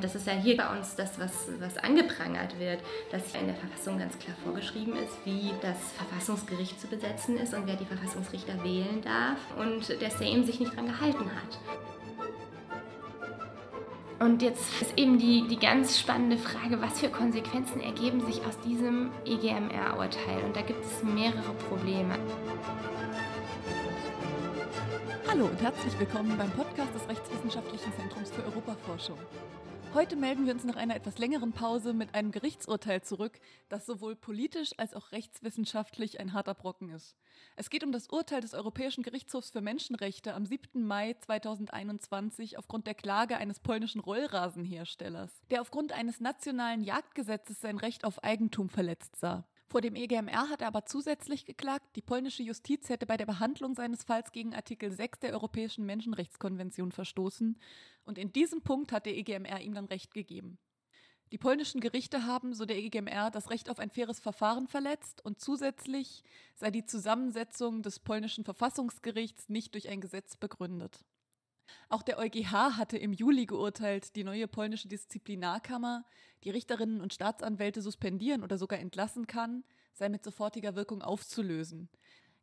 Und das ist ja hier bei uns das, was, was angeprangert wird, dass in der Verfassung ganz klar vorgeschrieben ist, wie das Verfassungsgericht zu besetzen ist und wer die Verfassungsrichter wählen darf. Und der Sejm sich nicht daran gehalten hat. Und jetzt ist eben die, die ganz spannende Frage, was für Konsequenzen ergeben sich aus diesem EGMR-Urteil? Und da gibt es mehrere Probleme. Hallo und herzlich willkommen beim Podcast des Rechtswissenschaftlichen Zentrums für Europaforschung. Heute melden wir uns nach einer etwas längeren Pause mit einem Gerichtsurteil zurück, das sowohl politisch als auch rechtswissenschaftlich ein harter Brocken ist. Es geht um das Urteil des Europäischen Gerichtshofs für Menschenrechte am 7. Mai 2021 aufgrund der Klage eines polnischen Rollrasenherstellers, der aufgrund eines nationalen Jagdgesetzes sein Recht auf Eigentum verletzt sah. Vor dem EGMR hat er aber zusätzlich geklagt, die polnische Justiz hätte bei der Behandlung seines Falls gegen Artikel 6 der Europäischen Menschenrechtskonvention verstoßen und in diesem Punkt hat der EGMR ihm dann Recht gegeben. Die polnischen Gerichte haben, so der EGMR, das Recht auf ein faires Verfahren verletzt und zusätzlich sei die Zusammensetzung des polnischen Verfassungsgerichts nicht durch ein Gesetz begründet. Auch der EuGH hatte im Juli geurteilt, die neue polnische Disziplinarkammer, die Richterinnen und Staatsanwälte suspendieren oder sogar entlassen kann, sei mit sofortiger Wirkung aufzulösen.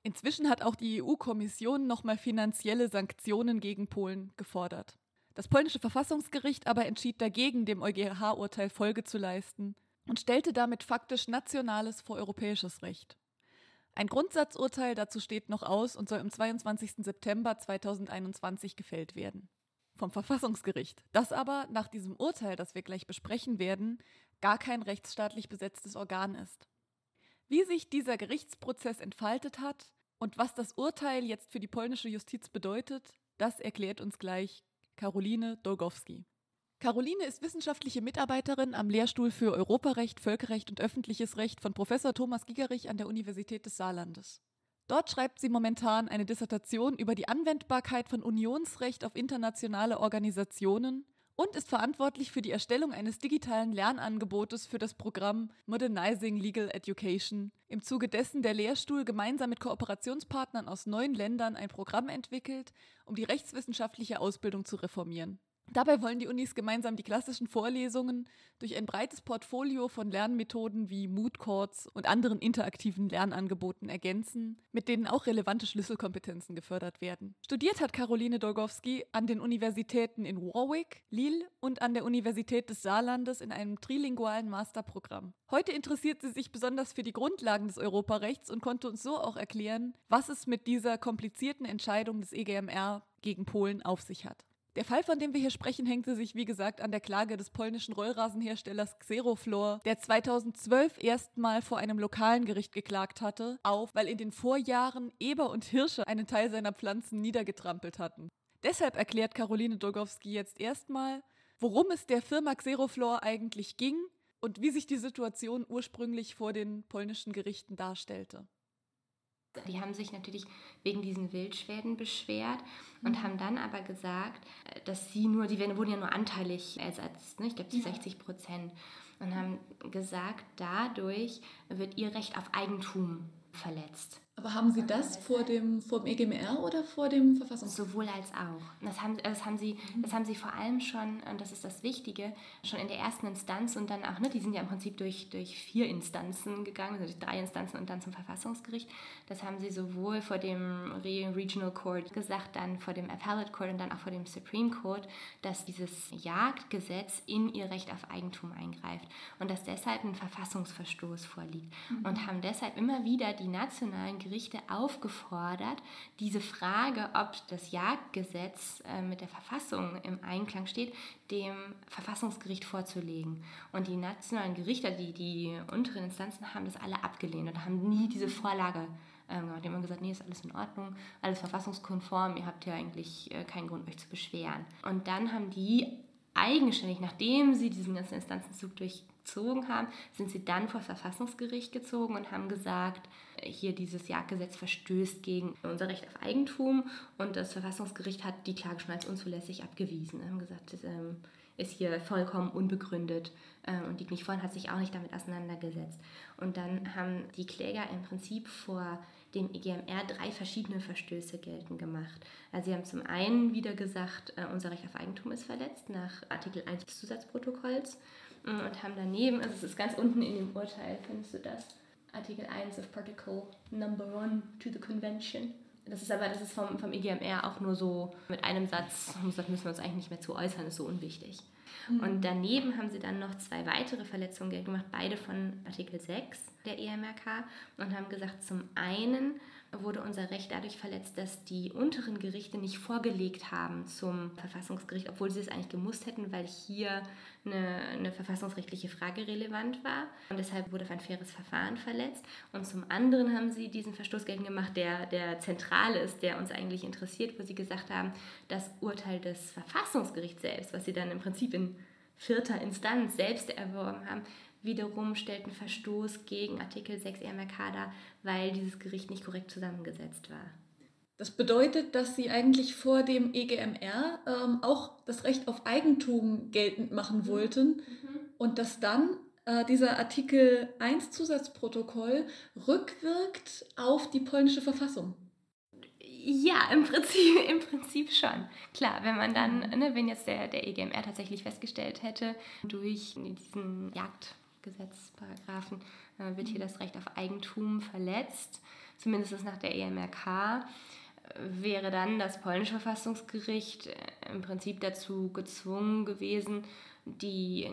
Inzwischen hat auch die EU-Kommission nochmal finanzielle Sanktionen gegen Polen gefordert. Das polnische Verfassungsgericht aber entschied dagegen, dem EuGH-Urteil Folge zu leisten und stellte damit faktisch nationales vor europäisches Recht. Ein Grundsatzurteil dazu steht noch aus und soll am 22. September 2021 gefällt werden. Vom Verfassungsgericht. Das aber nach diesem Urteil, das wir gleich besprechen werden, gar kein rechtsstaatlich besetztes Organ ist. Wie sich dieser Gerichtsprozess entfaltet hat und was das Urteil jetzt für die polnische Justiz bedeutet, das erklärt uns gleich Caroline Dolgowski. Caroline ist wissenschaftliche Mitarbeiterin am Lehrstuhl für Europarecht, Völkerrecht und öffentliches Recht von Professor Thomas Gigerich an der Universität des Saarlandes. Dort schreibt sie momentan eine Dissertation über die Anwendbarkeit von Unionsrecht auf internationale Organisationen und ist verantwortlich für die Erstellung eines digitalen Lernangebotes für das Programm Modernizing Legal Education, im Zuge dessen der Lehrstuhl gemeinsam mit Kooperationspartnern aus neun Ländern ein Programm entwickelt, um die rechtswissenschaftliche Ausbildung zu reformieren. Dabei wollen die Unis gemeinsam die klassischen Vorlesungen durch ein breites Portfolio von Lernmethoden wie Mood Courts und anderen interaktiven Lernangeboten ergänzen, mit denen auch relevante Schlüsselkompetenzen gefördert werden. Studiert hat Caroline Dolgowski an den Universitäten in Warwick, Lille und an der Universität des Saarlandes in einem trilingualen Masterprogramm. Heute interessiert sie sich besonders für die Grundlagen des Europarechts und konnte uns so auch erklären, was es mit dieser komplizierten Entscheidung des EGMR gegen Polen auf sich hat. Der Fall, von dem wir hier sprechen, hängte sich, wie gesagt, an der Klage des polnischen Rollrasenherstellers Xeroflor, der 2012 erstmal vor einem lokalen Gericht geklagt hatte, auf, weil in den Vorjahren Eber und Hirsche einen Teil seiner Pflanzen niedergetrampelt hatten. Deshalb erklärt Caroline Dogowski jetzt erstmal, worum es der Firma Xeroflor eigentlich ging und wie sich die Situation ursprünglich vor den polnischen Gerichten darstellte. Die haben sich natürlich wegen diesen Wildschwäden beschwert und mhm. haben dann aber gesagt, äh, dass sie nur, die wurden ja nur anteilig ersetzt, ne? ich glaube 60 Prozent, und haben gesagt, dadurch wird ihr Recht auf Eigentum verletzt. Aber haben Sie das vor dem, vor dem EGMR oder vor dem Verfassungsgericht? Sowohl als auch. Das haben, das, haben Sie, mhm. das haben Sie vor allem schon, und das ist das Wichtige, schon in der ersten Instanz und dann auch, ne, die sind ja im Prinzip durch, durch vier Instanzen gegangen, also durch drei Instanzen und dann zum Verfassungsgericht. Das haben Sie sowohl vor dem Regional Court gesagt, dann vor dem Appellate Court und dann auch vor dem Supreme Court, dass dieses Jagdgesetz in ihr Recht auf Eigentum eingreift und dass deshalb ein Verfassungsverstoß vorliegt. Mhm. Und haben deshalb immer wieder die nationalen Gerichte aufgefordert, diese Frage, ob das Jagdgesetz äh, mit der Verfassung im Einklang steht, dem Verfassungsgericht vorzulegen. Und die nationalen Gerichte, die, die unteren Instanzen, haben das alle abgelehnt und haben nie diese Vorlage ähm, gemacht. Die haben gesagt, nee, ist alles in Ordnung, alles verfassungskonform, ihr habt ja eigentlich äh, keinen Grund, euch zu beschweren. Und dann haben die eigenständig, nachdem sie diesen ganzen Instanzenzug durchzogen haben, sind sie dann vor das Verfassungsgericht gezogen und haben gesagt, hier dieses Jagdgesetz verstößt gegen unser Recht auf Eigentum und das Verfassungsgericht hat die Klage schon als unzulässig abgewiesen. Haben gesagt, das ähm, ist hier vollkommen unbegründet ähm, und liegt nicht vor hat sich auch nicht damit auseinandergesetzt. Und dann haben die Kläger im Prinzip vor dem EGMR drei verschiedene Verstöße geltend gemacht. Also sie haben zum einen wieder gesagt, äh, unser Recht auf Eigentum ist verletzt nach Artikel 1 des Zusatzprotokolls und haben daneben, also es ist ganz unten in dem Urteil, findest du das? Artikel 1 of Protocol Number 1 to the Convention. Das ist aber, das ist vom, vom EGMR auch nur so mit einem Satz, das müssen wir uns eigentlich nicht mehr zu äußern, ist so unwichtig. Mhm. Und daneben haben sie dann noch zwei weitere Verletzungen gemacht, beide von Artikel 6 der EMRK und haben gesagt, zum einen wurde unser Recht dadurch verletzt, dass die unteren Gerichte nicht vorgelegt haben zum Verfassungsgericht, obwohl sie es eigentlich gemusst hätten, weil hier eine, eine verfassungsrechtliche Frage relevant war. Und deshalb wurde ein faires Verfahren verletzt. Und zum anderen haben sie diesen Verstoß geltend gemacht, der, der zentral ist, der uns eigentlich interessiert, wo sie gesagt haben, das Urteil des Verfassungsgerichts selbst, was sie dann im Prinzip in vierter Instanz selbst erworben haben, wiederum stellt einen Verstoß gegen Artikel 6 EMRK dar, weil dieses Gericht nicht korrekt zusammengesetzt war. Das bedeutet, dass Sie eigentlich vor dem EGMR ähm, auch das Recht auf Eigentum geltend machen mhm. wollten mhm. und dass dann äh, dieser Artikel 1 Zusatzprotokoll rückwirkt auf die polnische Verfassung. Ja, im Prinzip, im Prinzip schon. Klar, wenn man dann, mhm. ne, wenn jetzt der, der EGMR tatsächlich festgestellt hätte, durch diesen Jagdgesetzparagraphen äh, wird hier das Recht auf Eigentum verletzt, zumindest nach der EMRK, wäre dann das polnische Verfassungsgericht äh, im Prinzip dazu gezwungen gewesen, die,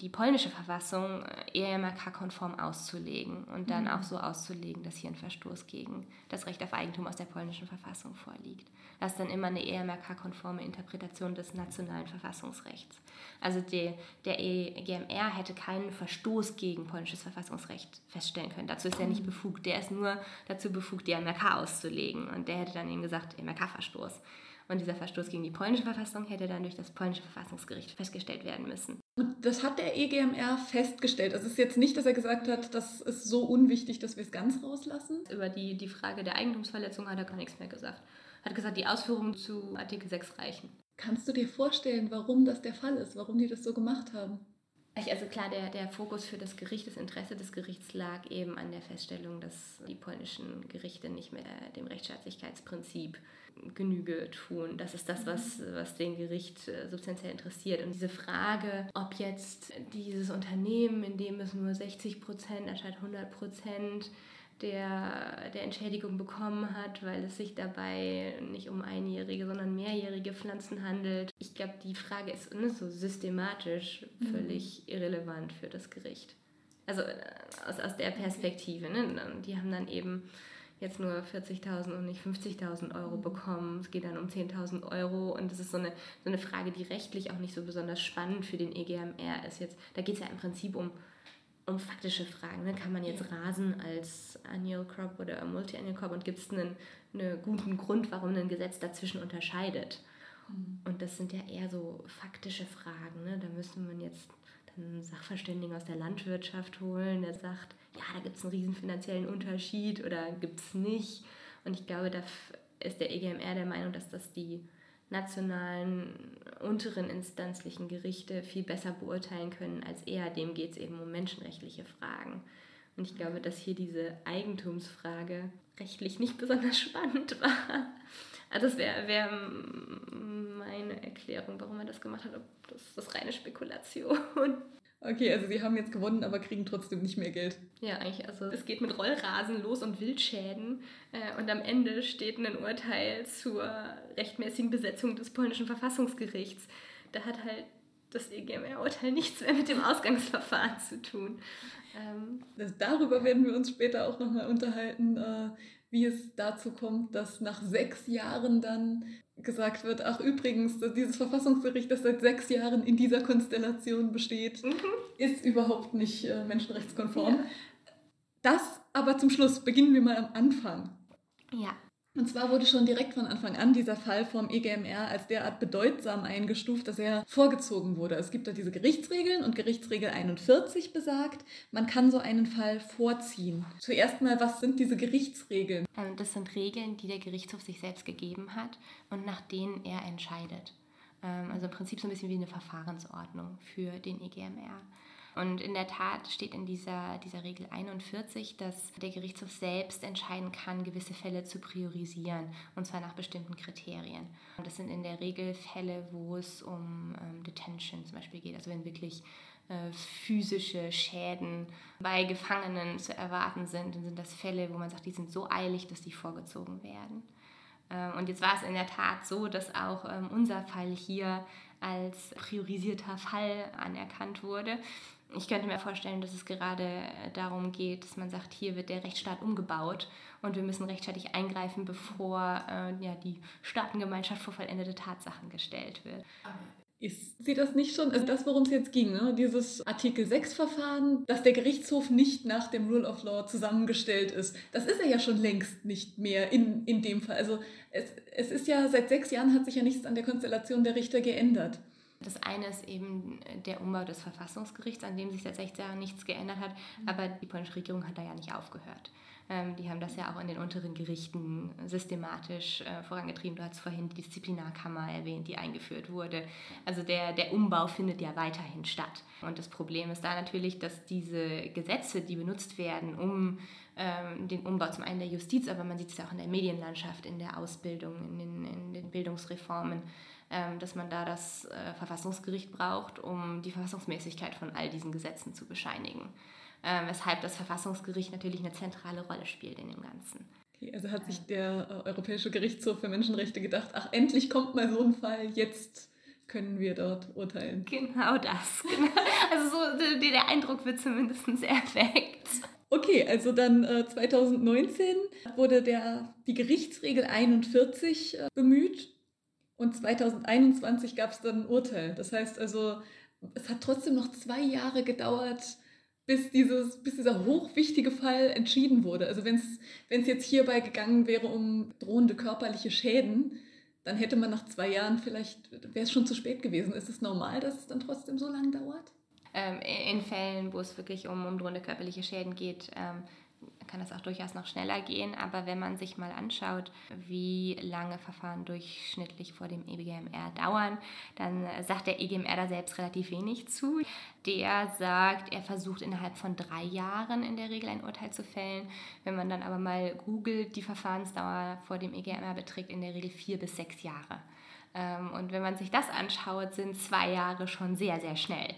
die polnische Verfassung äh, EMRK-konform auszulegen und dann mhm. auch so auszulegen, dass hier ein Verstoß gegen das Recht auf Eigentum aus der polnischen Verfassung vorliegt. Das ist dann immer eine EMRK-konforme Interpretation des nationalen Verfassungsrechts. Also die, der EGMR hätte keinen Verstoß gegen polnisches Verfassungsrecht feststellen können. Dazu ist er nicht mhm. befugt. Der ist nur dazu befugt, die EMRK auszulegen. Und der hätte dann eben gesagt, EMRK-Verstoß. Und dieser Verstoß gegen die polnische Verfassung hätte dann durch das polnische Verfassungsgericht festgestellt werden müssen. Und das hat der EGMR festgestellt. Also es ist jetzt nicht, dass er gesagt hat, das ist so unwichtig, dass wir es ganz rauslassen. Über die, die Frage der Eigentumsverletzung hat er gar nichts mehr gesagt. Er hat gesagt, die Ausführungen zu Artikel 6 reichen. Kannst du dir vorstellen, warum das der Fall ist, warum die das so gemacht haben? Also klar, der, der Fokus für das Gericht, das Interesse des Gerichts lag eben an der Feststellung, dass die polnischen Gerichte nicht mehr dem Rechtsstaatlichkeitsprinzip Genüge tun. Das ist das, was, was den Gericht äh, substanziell interessiert. Und diese Frage, ob jetzt dieses Unternehmen, in dem es nur 60 Prozent anstatt 100 Prozent der, der Entschädigung bekommen hat, weil es sich dabei nicht um einjährige, sondern mehrjährige Pflanzen handelt. Ich glaube, die Frage ist ne, so systematisch völlig mhm. irrelevant für das Gericht. Also äh, aus, aus der Perspektive. Ne? Die haben dann eben jetzt nur 40.000 und nicht 50.000 Euro mhm. bekommen. Es geht dann um 10.000 Euro und das ist so eine, so eine Frage, die rechtlich auch nicht so besonders spannend für den EGMR ist. Jetzt, da geht es ja im Prinzip um, um faktische Fragen. Ne? Kann man jetzt Rasen als Annual Crop oder Multi-Annual Crop und gibt es einen, einen guten Grund, warum ein Gesetz dazwischen unterscheidet? Mhm. Und das sind ja eher so faktische Fragen. Ne? Da müsste man jetzt einen Sachverständigen aus der Landwirtschaft holen, der sagt, ja, da gibt es einen riesen finanziellen Unterschied oder gibt es nicht. Und ich glaube, da ist der EGMR der Meinung, dass das die nationalen unteren instanzlichen Gerichte viel besser beurteilen können als er. Dem geht es eben um menschenrechtliche Fragen. Und ich glaube, dass hier diese Eigentumsfrage rechtlich nicht besonders spannend war. Also das wäre wär meine Erklärung, warum er das gemacht hat. Das ist reine Spekulation. Okay, also sie haben jetzt gewonnen, aber kriegen trotzdem nicht mehr Geld. Ja, eigentlich. Also es geht mit Rollrasen los und Wildschäden. Äh, und am Ende steht ein Urteil zur rechtmäßigen Besetzung des polnischen Verfassungsgerichts. Da hat halt das EGMR-Urteil nichts mehr mit dem Ausgangsverfahren zu tun. Ähm, das, darüber werden wir uns später auch nochmal unterhalten, äh, wie es dazu kommt, dass nach sechs Jahren dann gesagt wird, ach übrigens, dieses Verfassungsgericht, das seit sechs Jahren in dieser Konstellation besteht, mhm. ist überhaupt nicht äh, menschenrechtskonform. Ja. Das aber zum Schluss, beginnen wir mal am Anfang. Ja. Und zwar wurde schon direkt von Anfang an dieser Fall vom EGMR als derart bedeutsam eingestuft, dass er vorgezogen wurde. Es gibt da diese Gerichtsregeln und Gerichtsregel 41 besagt, man kann so einen Fall vorziehen. Zuerst mal, was sind diese Gerichtsregeln? Ähm, das sind Regeln, die der Gerichtshof sich selbst gegeben hat und nach denen er entscheidet. Ähm, also im Prinzip so ein bisschen wie eine Verfahrensordnung für den EGMR. Und in der Tat steht in dieser, dieser Regel 41, dass der Gerichtshof selbst entscheiden kann, gewisse Fälle zu priorisieren, und zwar nach bestimmten Kriterien. Und das sind in der Regel Fälle, wo es um ähm, Detention zum Beispiel geht, also wenn wirklich äh, physische Schäden bei Gefangenen zu erwarten sind, dann sind das Fälle, wo man sagt, die sind so eilig, dass die vorgezogen werden. Ähm, und jetzt war es in der Tat so, dass auch ähm, unser Fall hier als priorisierter Fall anerkannt wurde. Ich könnte mir vorstellen, dass es gerade äh, darum geht, dass man sagt, hier wird der Rechtsstaat umgebaut und wir müssen rechtzeitig eingreifen, bevor äh, ja, die Staatengemeinschaft vor vollendete Tatsachen gestellt wird. Ist sie das nicht schon? Also das, worum es jetzt ging, ne? dieses Artikel 6-Verfahren, dass der Gerichtshof nicht nach dem Rule of Law zusammengestellt ist. Das ist er ja schon längst nicht mehr in, in dem Fall. Also es, es ist ja, seit sechs Jahren hat sich ja nichts an der Konstellation der Richter geändert. Das eine ist eben der Umbau des Verfassungsgerichts, an dem sich seit sechs Jahren nichts geändert hat, mhm. aber die polnische Regierung hat da ja nicht aufgehört. Ähm, die haben das ja auch in den unteren Gerichten systematisch äh, vorangetrieben. Du hast vorhin die Disziplinarkammer erwähnt, die eingeführt wurde. Also der, der Umbau findet ja weiterhin statt. Und das Problem ist da natürlich, dass diese Gesetze, die benutzt werden, um ähm, den Umbau zum einen der Justiz, aber man sieht es ja auch in der Medienlandschaft, in der Ausbildung, in den, in den Bildungsreformen, dass man da das äh, Verfassungsgericht braucht, um die Verfassungsmäßigkeit von all diesen Gesetzen zu bescheinigen äh, weshalb das Verfassungsgericht natürlich eine zentrale Rolle spielt in dem Ganzen. Okay, also hat sich der äh, Europäische Gerichtshof für Menschenrechte gedacht, ach, endlich kommt mal so ein Fall, jetzt können wir dort urteilen. Genau das. Genau. Also so der Eindruck wird zumindest erweckt. Okay, also dann äh, 2019 wurde der, die Gerichtsregel 41 äh, bemüht und 2021 gab es dann ein Urteil. Das heißt also, es hat trotzdem noch zwei Jahre gedauert, bis, dieses, bis dieser hochwichtige Fall entschieden wurde. Also wenn es jetzt hierbei gegangen wäre um drohende körperliche Schäden, dann hätte man nach zwei Jahren vielleicht, wäre es schon zu spät gewesen. Ist es normal, dass es dann trotzdem so lange dauert? Ähm, in Fällen, wo es wirklich um, um drohende körperliche Schäden geht, ähm, kann das auch durchaus noch schneller gehen. Aber wenn man sich mal anschaut, wie lange Verfahren durchschnittlich vor dem EGMR dauern, dann sagt der EGMR da selbst relativ wenig zu. Der sagt, er versucht innerhalb von drei Jahren in der Regel ein Urteil zu fällen. Wenn man dann aber mal googelt, die Verfahrensdauer vor dem EGMR beträgt in der Regel vier bis sechs Jahre. Ähm, und wenn man sich das anschaut, sind zwei Jahre schon sehr, sehr schnell.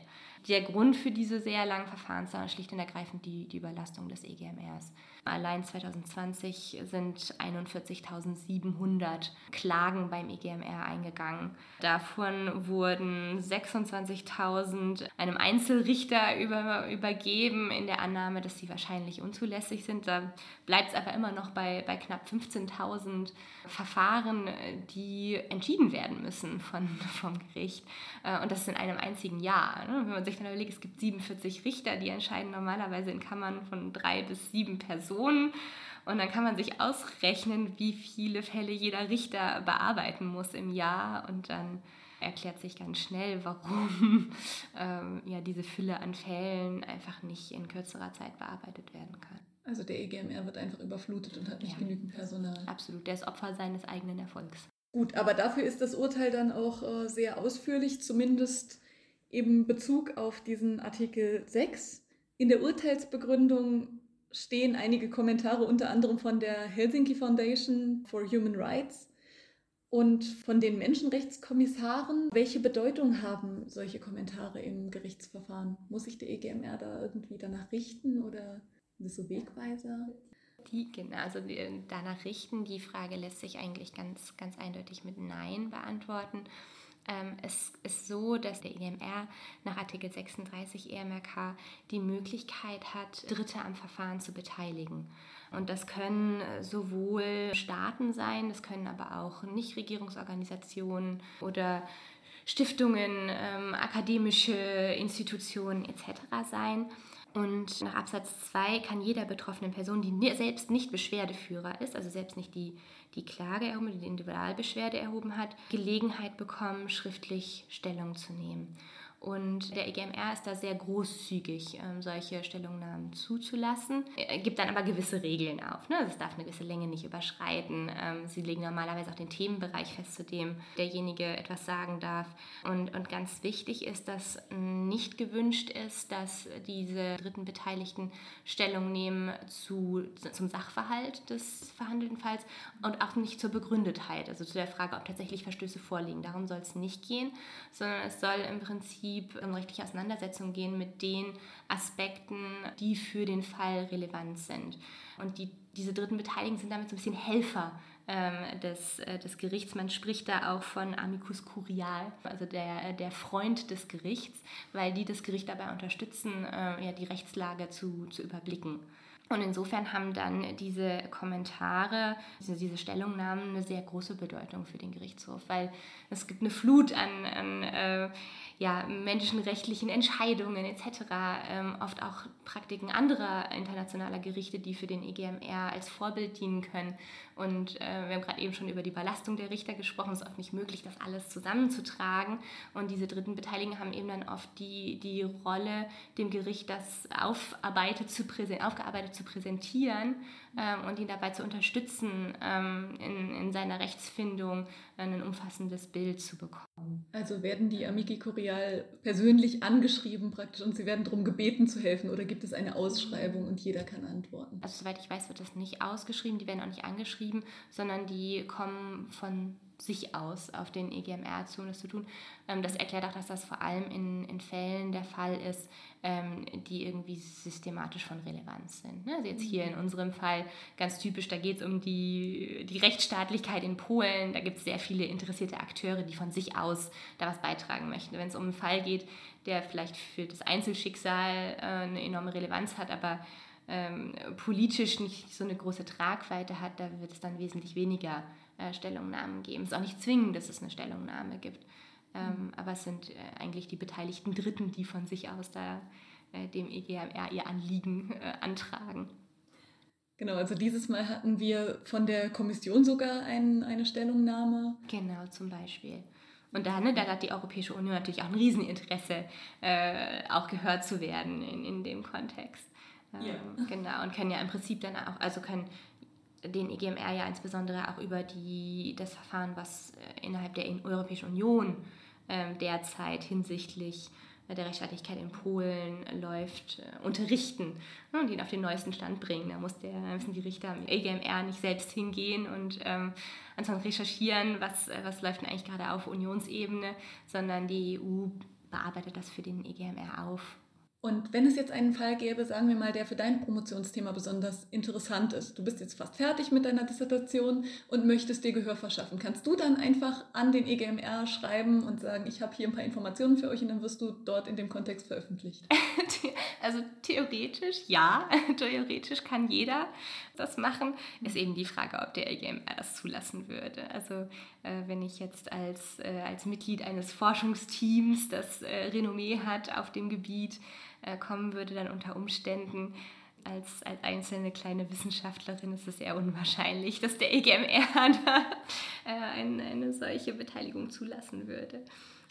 Der Grund für diese sehr langen Verfahrensdauer schlicht und ergreifend die, die Überlastung des EGMRs. Allein 2020 sind 41.700 Klagen beim EGMR eingegangen. Davon wurden 26.000 einem Einzelrichter über, übergeben in der Annahme, dass sie wahrscheinlich unzulässig sind. Da bleibt es aber immer noch bei, bei knapp 15.000 Verfahren, die entschieden werden müssen von, vom Gericht. Äh, und das in einem einzigen Jahr. Ne? Wenn man sich dann überlegt, es gibt 47 Richter, die entscheiden normalerweise in Kammern von drei bis sieben Personen. Und dann kann man sich ausrechnen, wie viele Fälle jeder Richter bearbeiten muss im Jahr. Und dann erklärt sich ganz schnell, warum ähm, ja, diese Fülle an Fällen einfach nicht in kürzerer Zeit bearbeitet werden kann. Also der EGMR wird einfach überflutet und hat nicht ja, genügend Personal. Absolut, der ist Opfer seines eigenen Erfolgs. Gut, aber dafür ist das Urteil dann auch äh, sehr ausführlich, zumindest eben Bezug auf diesen Artikel 6. In der Urteilsbegründung stehen einige Kommentare, unter anderem von der Helsinki Foundation for Human Rights und von den Menschenrechtskommissaren. Welche Bedeutung haben solche Kommentare im Gerichtsverfahren? Muss sich der EGMR da irgendwie danach richten oder sind das so Wegweiser? Die, genau, also danach richten, die Frage lässt sich eigentlich ganz, ganz eindeutig mit Nein beantworten. Ähm, es ist so, dass der EMR nach Artikel 36 EMRK die Möglichkeit hat, Dritte am Verfahren zu beteiligen. Und das können sowohl Staaten sein, das können aber auch Nichtregierungsorganisationen oder Stiftungen, ähm, akademische Institutionen etc. sein. Und nach Absatz 2 kann jeder betroffenen Person, die selbst nicht Beschwerdeführer ist, also selbst nicht die, die Klage erhoben, die Individualbeschwerde erhoben hat, Gelegenheit bekommen, schriftlich Stellung zu nehmen. Und der EGMR ist da sehr großzügig, ähm, solche Stellungnahmen zuzulassen. Er gibt dann aber gewisse Regeln auf. Ne? Also es darf eine gewisse Länge nicht überschreiten. Ähm, sie legen normalerweise auch den Themenbereich fest, zu dem derjenige etwas sagen darf. Und, und ganz wichtig ist, dass nicht gewünscht ist, dass diese dritten Beteiligten Stellung nehmen zu, zum Sachverhalt des verhandelten Falls und auch nicht zur Begründetheit, also zu der Frage, ob tatsächlich Verstöße vorliegen. Darum soll es nicht gehen, sondern es soll im Prinzip Prinzip in rechtliche Auseinandersetzung gehen mit den Aspekten, die für den Fall relevant sind. Und die, diese dritten Beteiligten sind damit so ein bisschen Helfer ähm, des, äh, des Gerichts. Man spricht da auch von amicus curial, also der, der Freund des Gerichts, weil die das Gericht dabei unterstützen, äh, ja, die Rechtslage zu, zu überblicken. Und insofern haben dann diese Kommentare, diese, diese Stellungnahmen eine sehr große Bedeutung für den Gerichtshof, weil es gibt eine Flut an, an äh, ja, menschenrechtlichen Entscheidungen etc., ähm, oft auch Praktiken anderer internationaler Gerichte, die für den EGMR als Vorbild dienen können. Und äh, wir haben gerade eben schon über die Überlastung der Richter gesprochen. Es ist oft nicht möglich, das alles zusammenzutragen. Und diese dritten Beteiligten haben eben dann oft die, die Rolle, dem Gericht das aufarbeitet zu aufgearbeitet zu präsentieren ähm, und ihn dabei zu unterstützen, ähm, in, in seiner Rechtsfindung ein umfassendes Bild zu bekommen. Also werden die Amici Curial persönlich angeschrieben praktisch und sie werden darum gebeten zu helfen oder gibt es eine Ausschreibung und jeder kann antworten? Also soweit ich weiß, wird das nicht ausgeschrieben, die werden auch nicht angeschrieben, sondern die kommen von sich aus auf den EGMR zu, um das zu tun. Ähm, das erklärt auch, dass das vor allem in, in Fällen der Fall ist, ähm, die irgendwie systematisch von Relevanz sind. Ne? Also jetzt hier in mhm. unserem Fall ganz typisch, da geht es um die, die Rechtsstaatlichkeit in Polen. Da gibt es sehr viele interessierte Akteure, die von sich aus da was beitragen möchten. Wenn es um einen Fall geht, der vielleicht für das Einzelschicksal äh, eine enorme Relevanz hat, aber ähm, politisch nicht so eine große Tragweite hat, da wird es dann wesentlich weniger äh, Stellungnahmen geben. Es ist auch nicht zwingend, dass es eine Stellungnahme gibt. Ähm, mhm. aber es sind äh, eigentlich die beteiligten Dritten, die von sich aus da dem EGMR ihr Anliegen äh, antragen. Genau, also dieses Mal hatten wir von der Kommission sogar ein, eine Stellungnahme. Genau, zum Beispiel. Und da, ne, da hat die Europäische Union natürlich auch ein Rieseninteresse, äh, auch gehört zu werden in, in dem Kontext. Ähm, ja. Genau, und können ja im Prinzip dann auch, also können den EGMR ja insbesondere auch über die, das Verfahren, was äh, innerhalb der Europäischen Union ähm, derzeit hinsichtlich äh, der Rechtsstaatlichkeit in Polen läuft, äh, unterrichten ne, und ihn auf den neuesten Stand bringen. Da muss der, müssen die Richter im EGMR nicht selbst hingehen und ähm, anfangen recherchieren, was, was läuft denn eigentlich gerade auf Unionsebene, sondern die EU bearbeitet das für den EGMR auf und wenn es jetzt einen Fall gäbe, sagen wir mal, der für dein Promotionsthema besonders interessant ist, du bist jetzt fast fertig mit deiner Dissertation und möchtest dir Gehör verschaffen, kannst du dann einfach an den EGMR schreiben und sagen, ich habe hier ein paar Informationen für euch und dann wirst du dort in dem Kontext veröffentlicht? Also theoretisch ja, theoretisch kann jeder das machen. Ist eben die Frage, ob der EGMR das zulassen würde. Also wenn ich jetzt als, äh, als Mitglied eines Forschungsteams, das äh, Renommee hat auf dem Gebiet, äh, kommen würde, dann unter Umständen als, als einzelne kleine Wissenschaftlerin ist es eher unwahrscheinlich, dass der EGMR da äh, eine, eine solche Beteiligung zulassen würde.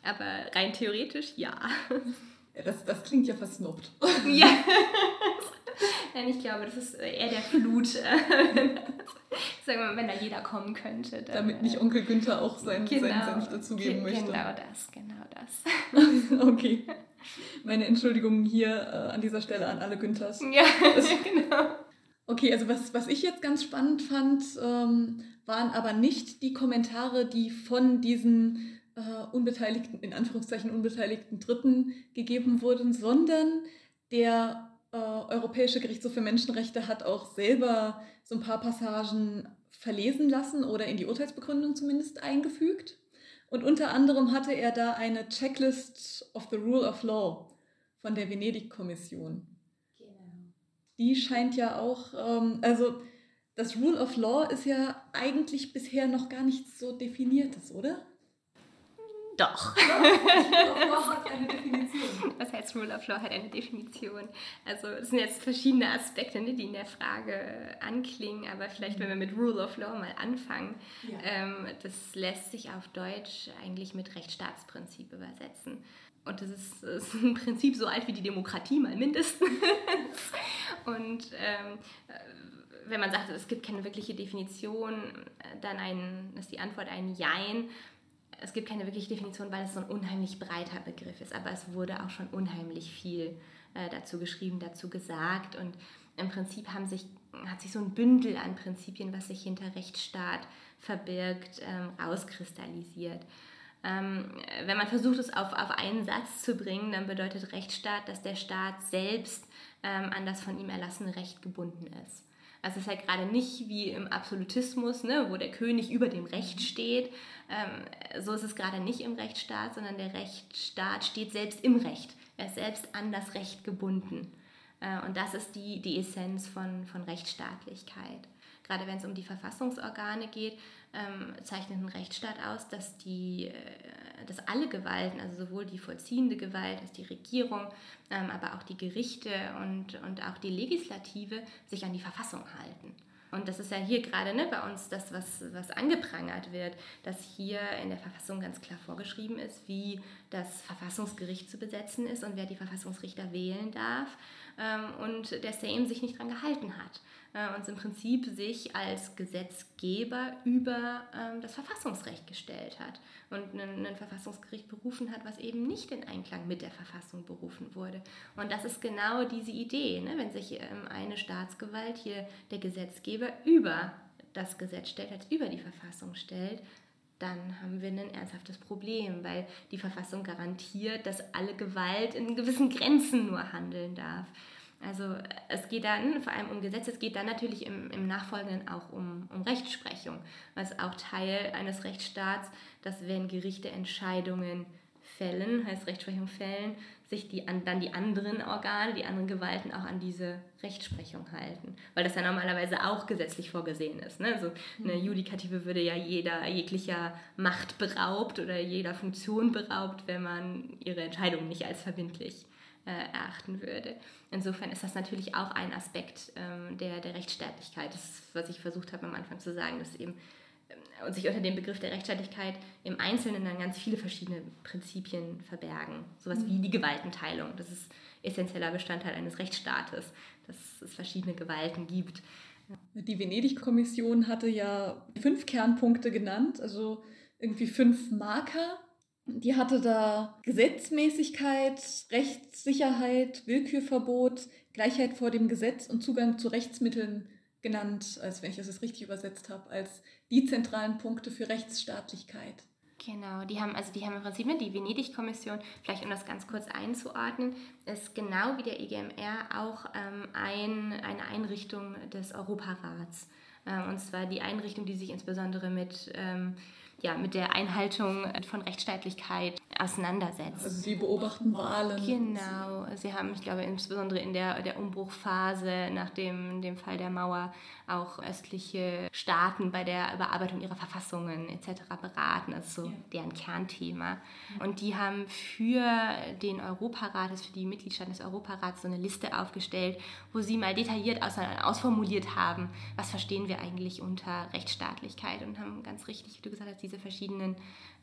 Aber rein theoretisch ja. ja das, das klingt ja versnobbt. Ja. Nein, ich glaube, das ist eher der Flut. Sagen wir mal, wenn da jeder kommen könnte. Dann, Damit nicht Onkel Günther auch seinen, genau, seinen Senf dazugeben möchte. Genau das, genau das. okay meine Entschuldigung hier äh, an dieser Stelle an alle Günthers. Ja, genau. Okay, also was, was ich jetzt ganz spannend fand, ähm, waren aber nicht die Kommentare, die von diesen äh, unbeteiligten, in Anführungszeichen unbeteiligten Dritten gegeben wurden, sondern der äh, Europäische Gerichtshof für Menschenrechte hat auch selber so ein paar Passagen verlesen lassen oder in die Urteilsbegründung zumindest eingefügt. Und unter anderem hatte er da eine Checklist of the Rule of Law von der Venedig-Kommission. Genau. Die scheint ja auch, ähm, also das Rule of Law ist ja eigentlich bisher noch gar nicht so definiertes, oder? Doch. Rule of Law hat eine Definition. Was heißt Rule of Law hat eine Definition? Also es sind jetzt verschiedene Aspekte, ne, die in der Frage anklingen, aber vielleicht, wenn wir mit Rule of Law mal anfangen, ja. ähm, das lässt sich auf Deutsch eigentlich mit Rechtsstaatsprinzip übersetzen. und das ist, ist, im Prinzip so alt wie die Demokratie mal mindestens. und ähm, wenn man sagt, es gibt keine wirkliche Definition, dann ein, ist die Antwort ein Jein. Es gibt keine wirkliche Definition, weil es so ein unheimlich breiter Begriff ist. Aber es wurde auch schon unheimlich viel äh, dazu geschrieben, dazu gesagt. Und im Prinzip haben sich, hat sich so ein Bündel an Prinzipien, was sich hinter Rechtsstaat verbirgt, ähm, rauskristallisiert. Ähm, wenn man versucht, es auf, auf einen Satz zu bringen, dann bedeutet Rechtsstaat, dass der Staat selbst ähm, an das von ihm erlassene Recht gebunden ist. Also es ist halt gerade nicht wie im Absolutismus, ne, wo der König über dem Recht steht. Ähm, so ist es gerade nicht im Rechtsstaat, sondern der Rechtsstaat steht selbst im Recht. Er ist selbst an das Recht gebunden. Äh, und das ist die, die Essenz von, von Rechtsstaatlichkeit. Gerade wenn es um die Verfassungsorgane geht, ähm, zeichnet ein Rechtsstaat aus, dass, die, äh, dass alle Gewalten, also sowohl die vollziehende Gewalt als die Regierung, ähm, aber auch die Gerichte und, und auch die Legislative sich an die Verfassung halten. Und das ist ja hier gerade ne, bei uns das, was, was angeprangert wird, dass hier in der Verfassung ganz klar vorgeschrieben ist, wie das Verfassungsgericht zu besetzen ist und wer die Verfassungsrichter wählen darf und der Sejm sich nicht daran gehalten hat äh, und im Prinzip sich als Gesetzgeber über ähm, das Verfassungsrecht gestellt hat und ein, ein, Verfassungsgericht berufen hat, was eben nicht in Einklang mit der Verfassung berufen wurde. Und das ist genau diese Idee, ne? wenn sich ähm, eine Staatsgewalt hier der Gesetzgeber über das Gesetz stellt, als über die Verfassung stellt, dann haben wir ein ernsthaftes Problem, weil die Verfassung garantiert, dass alle Gewalt in gewissen Grenzen nur handeln darf. Also es geht dann vor allem um Gesetze, es geht dann natürlich im, im Nachfolgenden auch um, um Rechtsprechung, was auch Teil eines Rechtsstaats, dass wenn Gerichte Entscheidungen fällen, heißt Rechtsprechung fällen, sich die, dann die anderen Organe, die anderen Gewalten auch an diese Rechtsprechung halten. Weil das ja normalerweise auch gesetzlich vorgesehen ist. Ne? Also eine mhm. Judikative würde ja jeder jeglicher Macht beraubt oder jeder Funktion beraubt, wenn man ihre Entscheidung nicht als verbindlich äh, erachten würde. Insofern ist das natürlich auch ein Aspekt ähm, der, der Rechtsstaatlichkeit. Das ist, was ich versucht habe am Anfang zu sagen, dass eben und sich unter dem Begriff der Rechtsstaatlichkeit im Einzelnen dann ganz viele verschiedene Prinzipien verbergen. Sowas mhm. wie die Gewaltenteilung. Das ist essentieller Bestandteil eines Rechtsstaates, dass es verschiedene Gewalten gibt. Die Venedig-Kommission hatte ja fünf Kernpunkte genannt, also irgendwie fünf Marker, die hatte da Gesetzmäßigkeit, Rechtssicherheit, Willkürverbot, Gleichheit vor dem Gesetz und Zugang zu Rechtsmitteln genannt, als wenn ich das jetzt richtig übersetzt habe, als die zentralen Punkte für Rechtsstaatlichkeit. Genau, die haben, also die haben im Prinzip die Venedig-Kommission, vielleicht um das ganz kurz einzuordnen, ist genau wie der EGMR auch ähm, ein, eine Einrichtung des Europarats. Ähm, und zwar die Einrichtung, die sich insbesondere mit ähm, ja, mit der Einhaltung von Rechtsstaatlichkeit auseinandersetzt. Also Sie beobachten Wahlen. Genau. Sie haben, ich glaube, insbesondere in der, der Umbruchphase nach dem, dem Fall der Mauer auch östliche Staaten bei der Überarbeitung ihrer Verfassungen etc. beraten. Das ist so ja. deren Kernthema. Und die haben für den Europarat, also für die Mitgliedstaaten des Europarats, so eine Liste aufgestellt, wo sie mal detailliert aus, ausformuliert haben, was verstehen wir eigentlich unter Rechtsstaatlichkeit und haben ganz richtig, wie du gesagt hast, diese verschiedenen,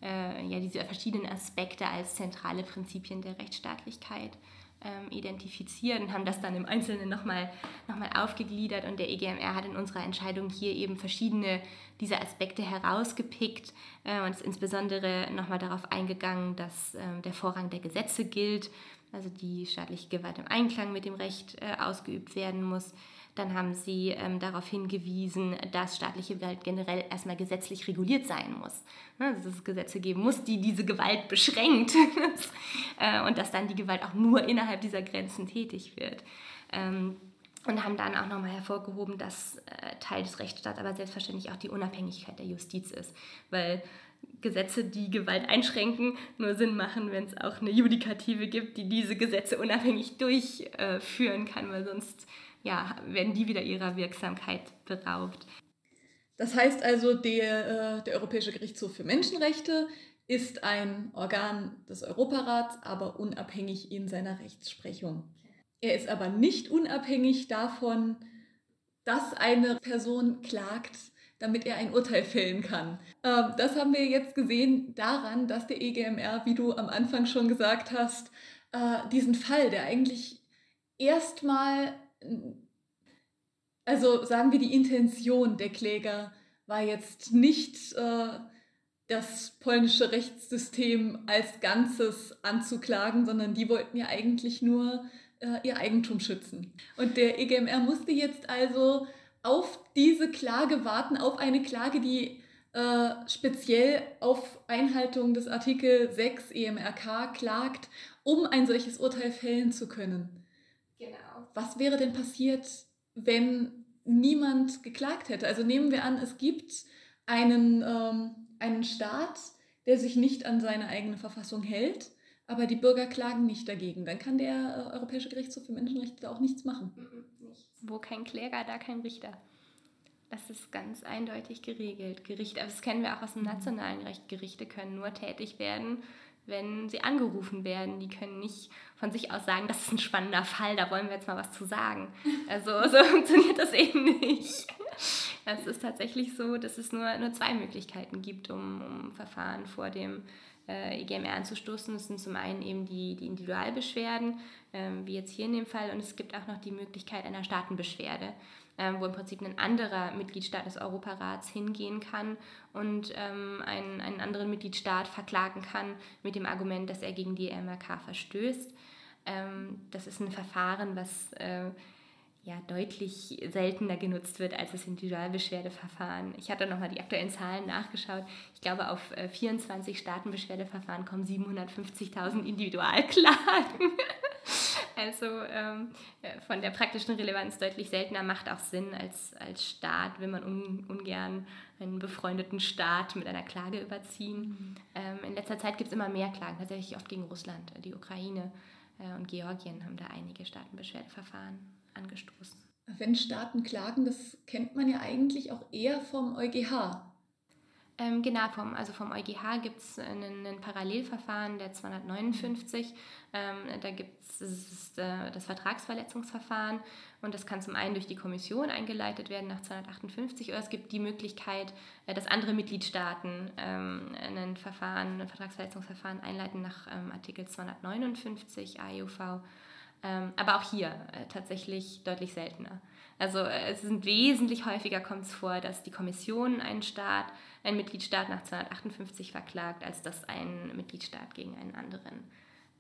äh, ja, diese verschiedenen Aspekte als zentrale Prinzipien der Rechtsstaatlichkeit ähm, identifiziert und haben das dann im Einzelnen nochmal noch mal aufgegliedert. Und der EGMR hat in unserer Entscheidung hier eben verschiedene dieser Aspekte herausgepickt äh, und ist insbesondere nochmal darauf eingegangen, dass äh, der Vorrang der Gesetze gilt, also die staatliche Gewalt im Einklang mit dem Recht äh, ausgeübt werden muss. Dann haben sie ähm, darauf hingewiesen, dass staatliche Gewalt generell erstmal gesetzlich reguliert sein muss. Ne, dass es Gesetze geben muss, die diese Gewalt beschränkt äh, und dass dann die Gewalt auch nur innerhalb dieser Grenzen tätig wird. Ähm, und haben dann auch nochmal hervorgehoben, dass äh, Teil des Rechtsstaats aber selbstverständlich auch die Unabhängigkeit der Justiz ist. Weil Gesetze, die Gewalt einschränken, nur Sinn machen, wenn es auch eine Judikative gibt, die diese Gesetze unabhängig durchführen kann, weil sonst ja, werden die wieder ihrer Wirksamkeit beraubt. Das heißt also, der, äh, der Europäische Gerichtshof für Menschenrechte ist ein Organ des Europarats, aber unabhängig in seiner Rechtsprechung. Er ist aber nicht unabhängig davon, dass eine Person klagt, damit er ein Urteil fällen kann. Ähm, das haben wir jetzt gesehen daran, dass der EGMR, wie du am Anfang schon gesagt hast, äh, diesen Fall, der eigentlich erstmal, also sagen wir die Intention der Kläger war jetzt nicht äh, das polnische Rechtssystem als Ganzes anzuklagen, sondern die wollten ja eigentlich nur äh, ihr Eigentum schützen. Und der EGMR musste jetzt also auf diese Klage warten, auf eine Klage, die äh, speziell auf Einhaltung des Artikel 6 EMRK klagt, um ein solches Urteil fällen zu können. Genau. Was wäre denn passiert, wenn niemand geklagt hätte? Also nehmen wir an, es gibt einen, ähm, einen Staat, der sich nicht an seine eigene Verfassung hält, aber die Bürger klagen nicht dagegen. Dann kann der äh, Europäische Gerichtshof für Menschenrechte auch nichts machen. Nichts. Wo kein Kläger, da kein Richter. Das ist ganz eindeutig geregelt. Gerichte, also das kennen wir auch aus dem nationalen Recht. Gerichte können nur tätig werden, wenn sie angerufen werden. Die können nicht von sich aus sagen, das ist ein spannender Fall, da wollen wir jetzt mal was zu sagen. Also so funktioniert das eben nicht. Es ist tatsächlich so, dass es nur, nur zwei Möglichkeiten gibt, um, um Verfahren vor dem äh, EGMR anzustoßen. Das sind zum einen eben die, die Individualbeschwerden, ähm, wie jetzt hier in dem Fall, und es gibt auch noch die Möglichkeit einer Staatenbeschwerde wo im Prinzip ein anderer Mitgliedstaat des Europarats hingehen kann und ähm, einen, einen anderen Mitgliedstaat verklagen kann mit dem Argument, dass er gegen die MRK verstößt. Ähm, das ist ein Verfahren, was äh, ja, deutlich seltener genutzt wird als das Individualbeschwerdeverfahren. Ich hatte nochmal die aktuellen Zahlen nachgeschaut. Ich glaube, auf 24 äh, Staatenbeschwerdeverfahren kommen 750.000 Individualklagen. Also ähm, äh, von der praktischen Relevanz deutlich seltener macht auch Sinn als, als Staat, will man un, ungern einen befreundeten Staat mit einer Klage überziehen. Mhm. Ähm, in letzter Zeit gibt es immer mehr Klagen, tatsächlich oft gegen Russland. Die Ukraine äh, und Georgien haben da einige Staatenbeschwerdeverfahren angestoßen. Wenn Staaten klagen, das kennt man ja eigentlich auch eher vom EuGH. Ähm, genau, vom, also vom EuGH gibt es ein Parallelverfahren der 259. Ähm, da gibt es äh, das Vertragsverletzungsverfahren und das kann zum einen durch die Kommission eingeleitet werden nach 258 oder es gibt die Möglichkeit, äh, dass andere Mitgliedstaaten ähm, ein Verfahren, ein Vertragsverletzungsverfahren einleiten nach ähm, Artikel 259 AEUV. Ähm, aber auch hier äh, tatsächlich deutlich seltener. Also äh, es sind wesentlich häufiger kommt es vor, dass die Kommission einen Staat, einen Mitgliedstaat nach 258 verklagt, als dass ein Mitgliedstaat gegen einen anderen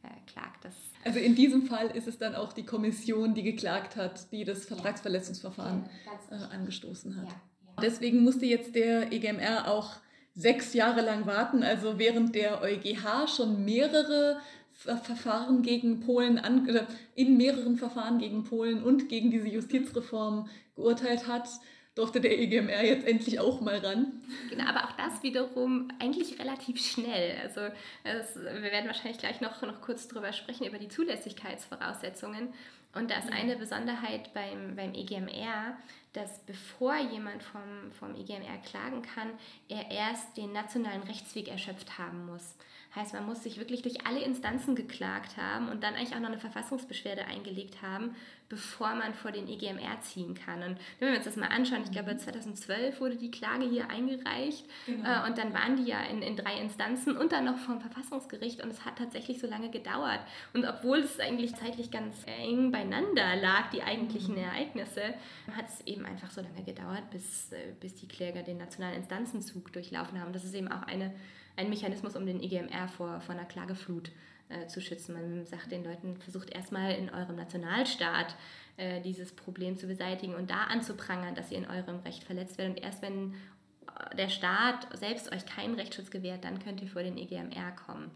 äh, klagt. Das also in diesem Fall ist es dann auch die Kommission, die geklagt hat, die das Vertragsverletzungsverfahren ja, äh, angestoßen hat. Ja, ja. Deswegen musste jetzt der EGMR auch sechs Jahre lang warten, also während der EuGH schon mehrere Verfahren gegen Polen, an, in mehreren Verfahren gegen Polen und gegen diese Justizreform geurteilt hat, durfte der EGMR jetzt endlich auch mal ran. Genau, aber auch das wiederum eigentlich relativ schnell. Also es, wir werden wahrscheinlich gleich noch, noch kurz drüber sprechen, über die Zulässigkeitsvoraussetzungen. Und da ist eine Besonderheit beim, beim EGMR, dass bevor jemand vom, vom EGMR klagen kann, er erst den nationalen Rechtsweg erschöpft haben muss. Heißt, man muss sich wirklich durch alle Instanzen geklagt haben und dann eigentlich auch noch eine Verfassungsbeschwerde eingelegt haben, bevor man vor den EGMR ziehen kann. Und wenn wir uns das mal anschauen, ich glaube 2012 mhm. wurde die Klage hier eingereicht genau. äh, und dann waren die ja in, in drei Instanzen und dann noch vom Verfassungsgericht und es hat tatsächlich so lange gedauert. Und obwohl es eigentlich zeitlich ganz eng beieinander lag, die eigentlichen mhm. Ereignisse, hat es eben einfach so lange gedauert, bis, äh, bis die Kläger den nationalen Instanzenzug durchlaufen haben. Das ist eben auch eine ein Mechanismus, um den EGMR vor, vor einer Klageflut äh, zu schützen. Man sagt den Leuten, versucht erstmal in eurem Nationalstaat äh, dieses Problem zu beseitigen und da anzuprangern, dass ihr in eurem Recht verletzt werdet. Und erst wenn äh, der Staat selbst euch keinen Rechtsschutz gewährt, dann könnt ihr vor den EGMR kommen.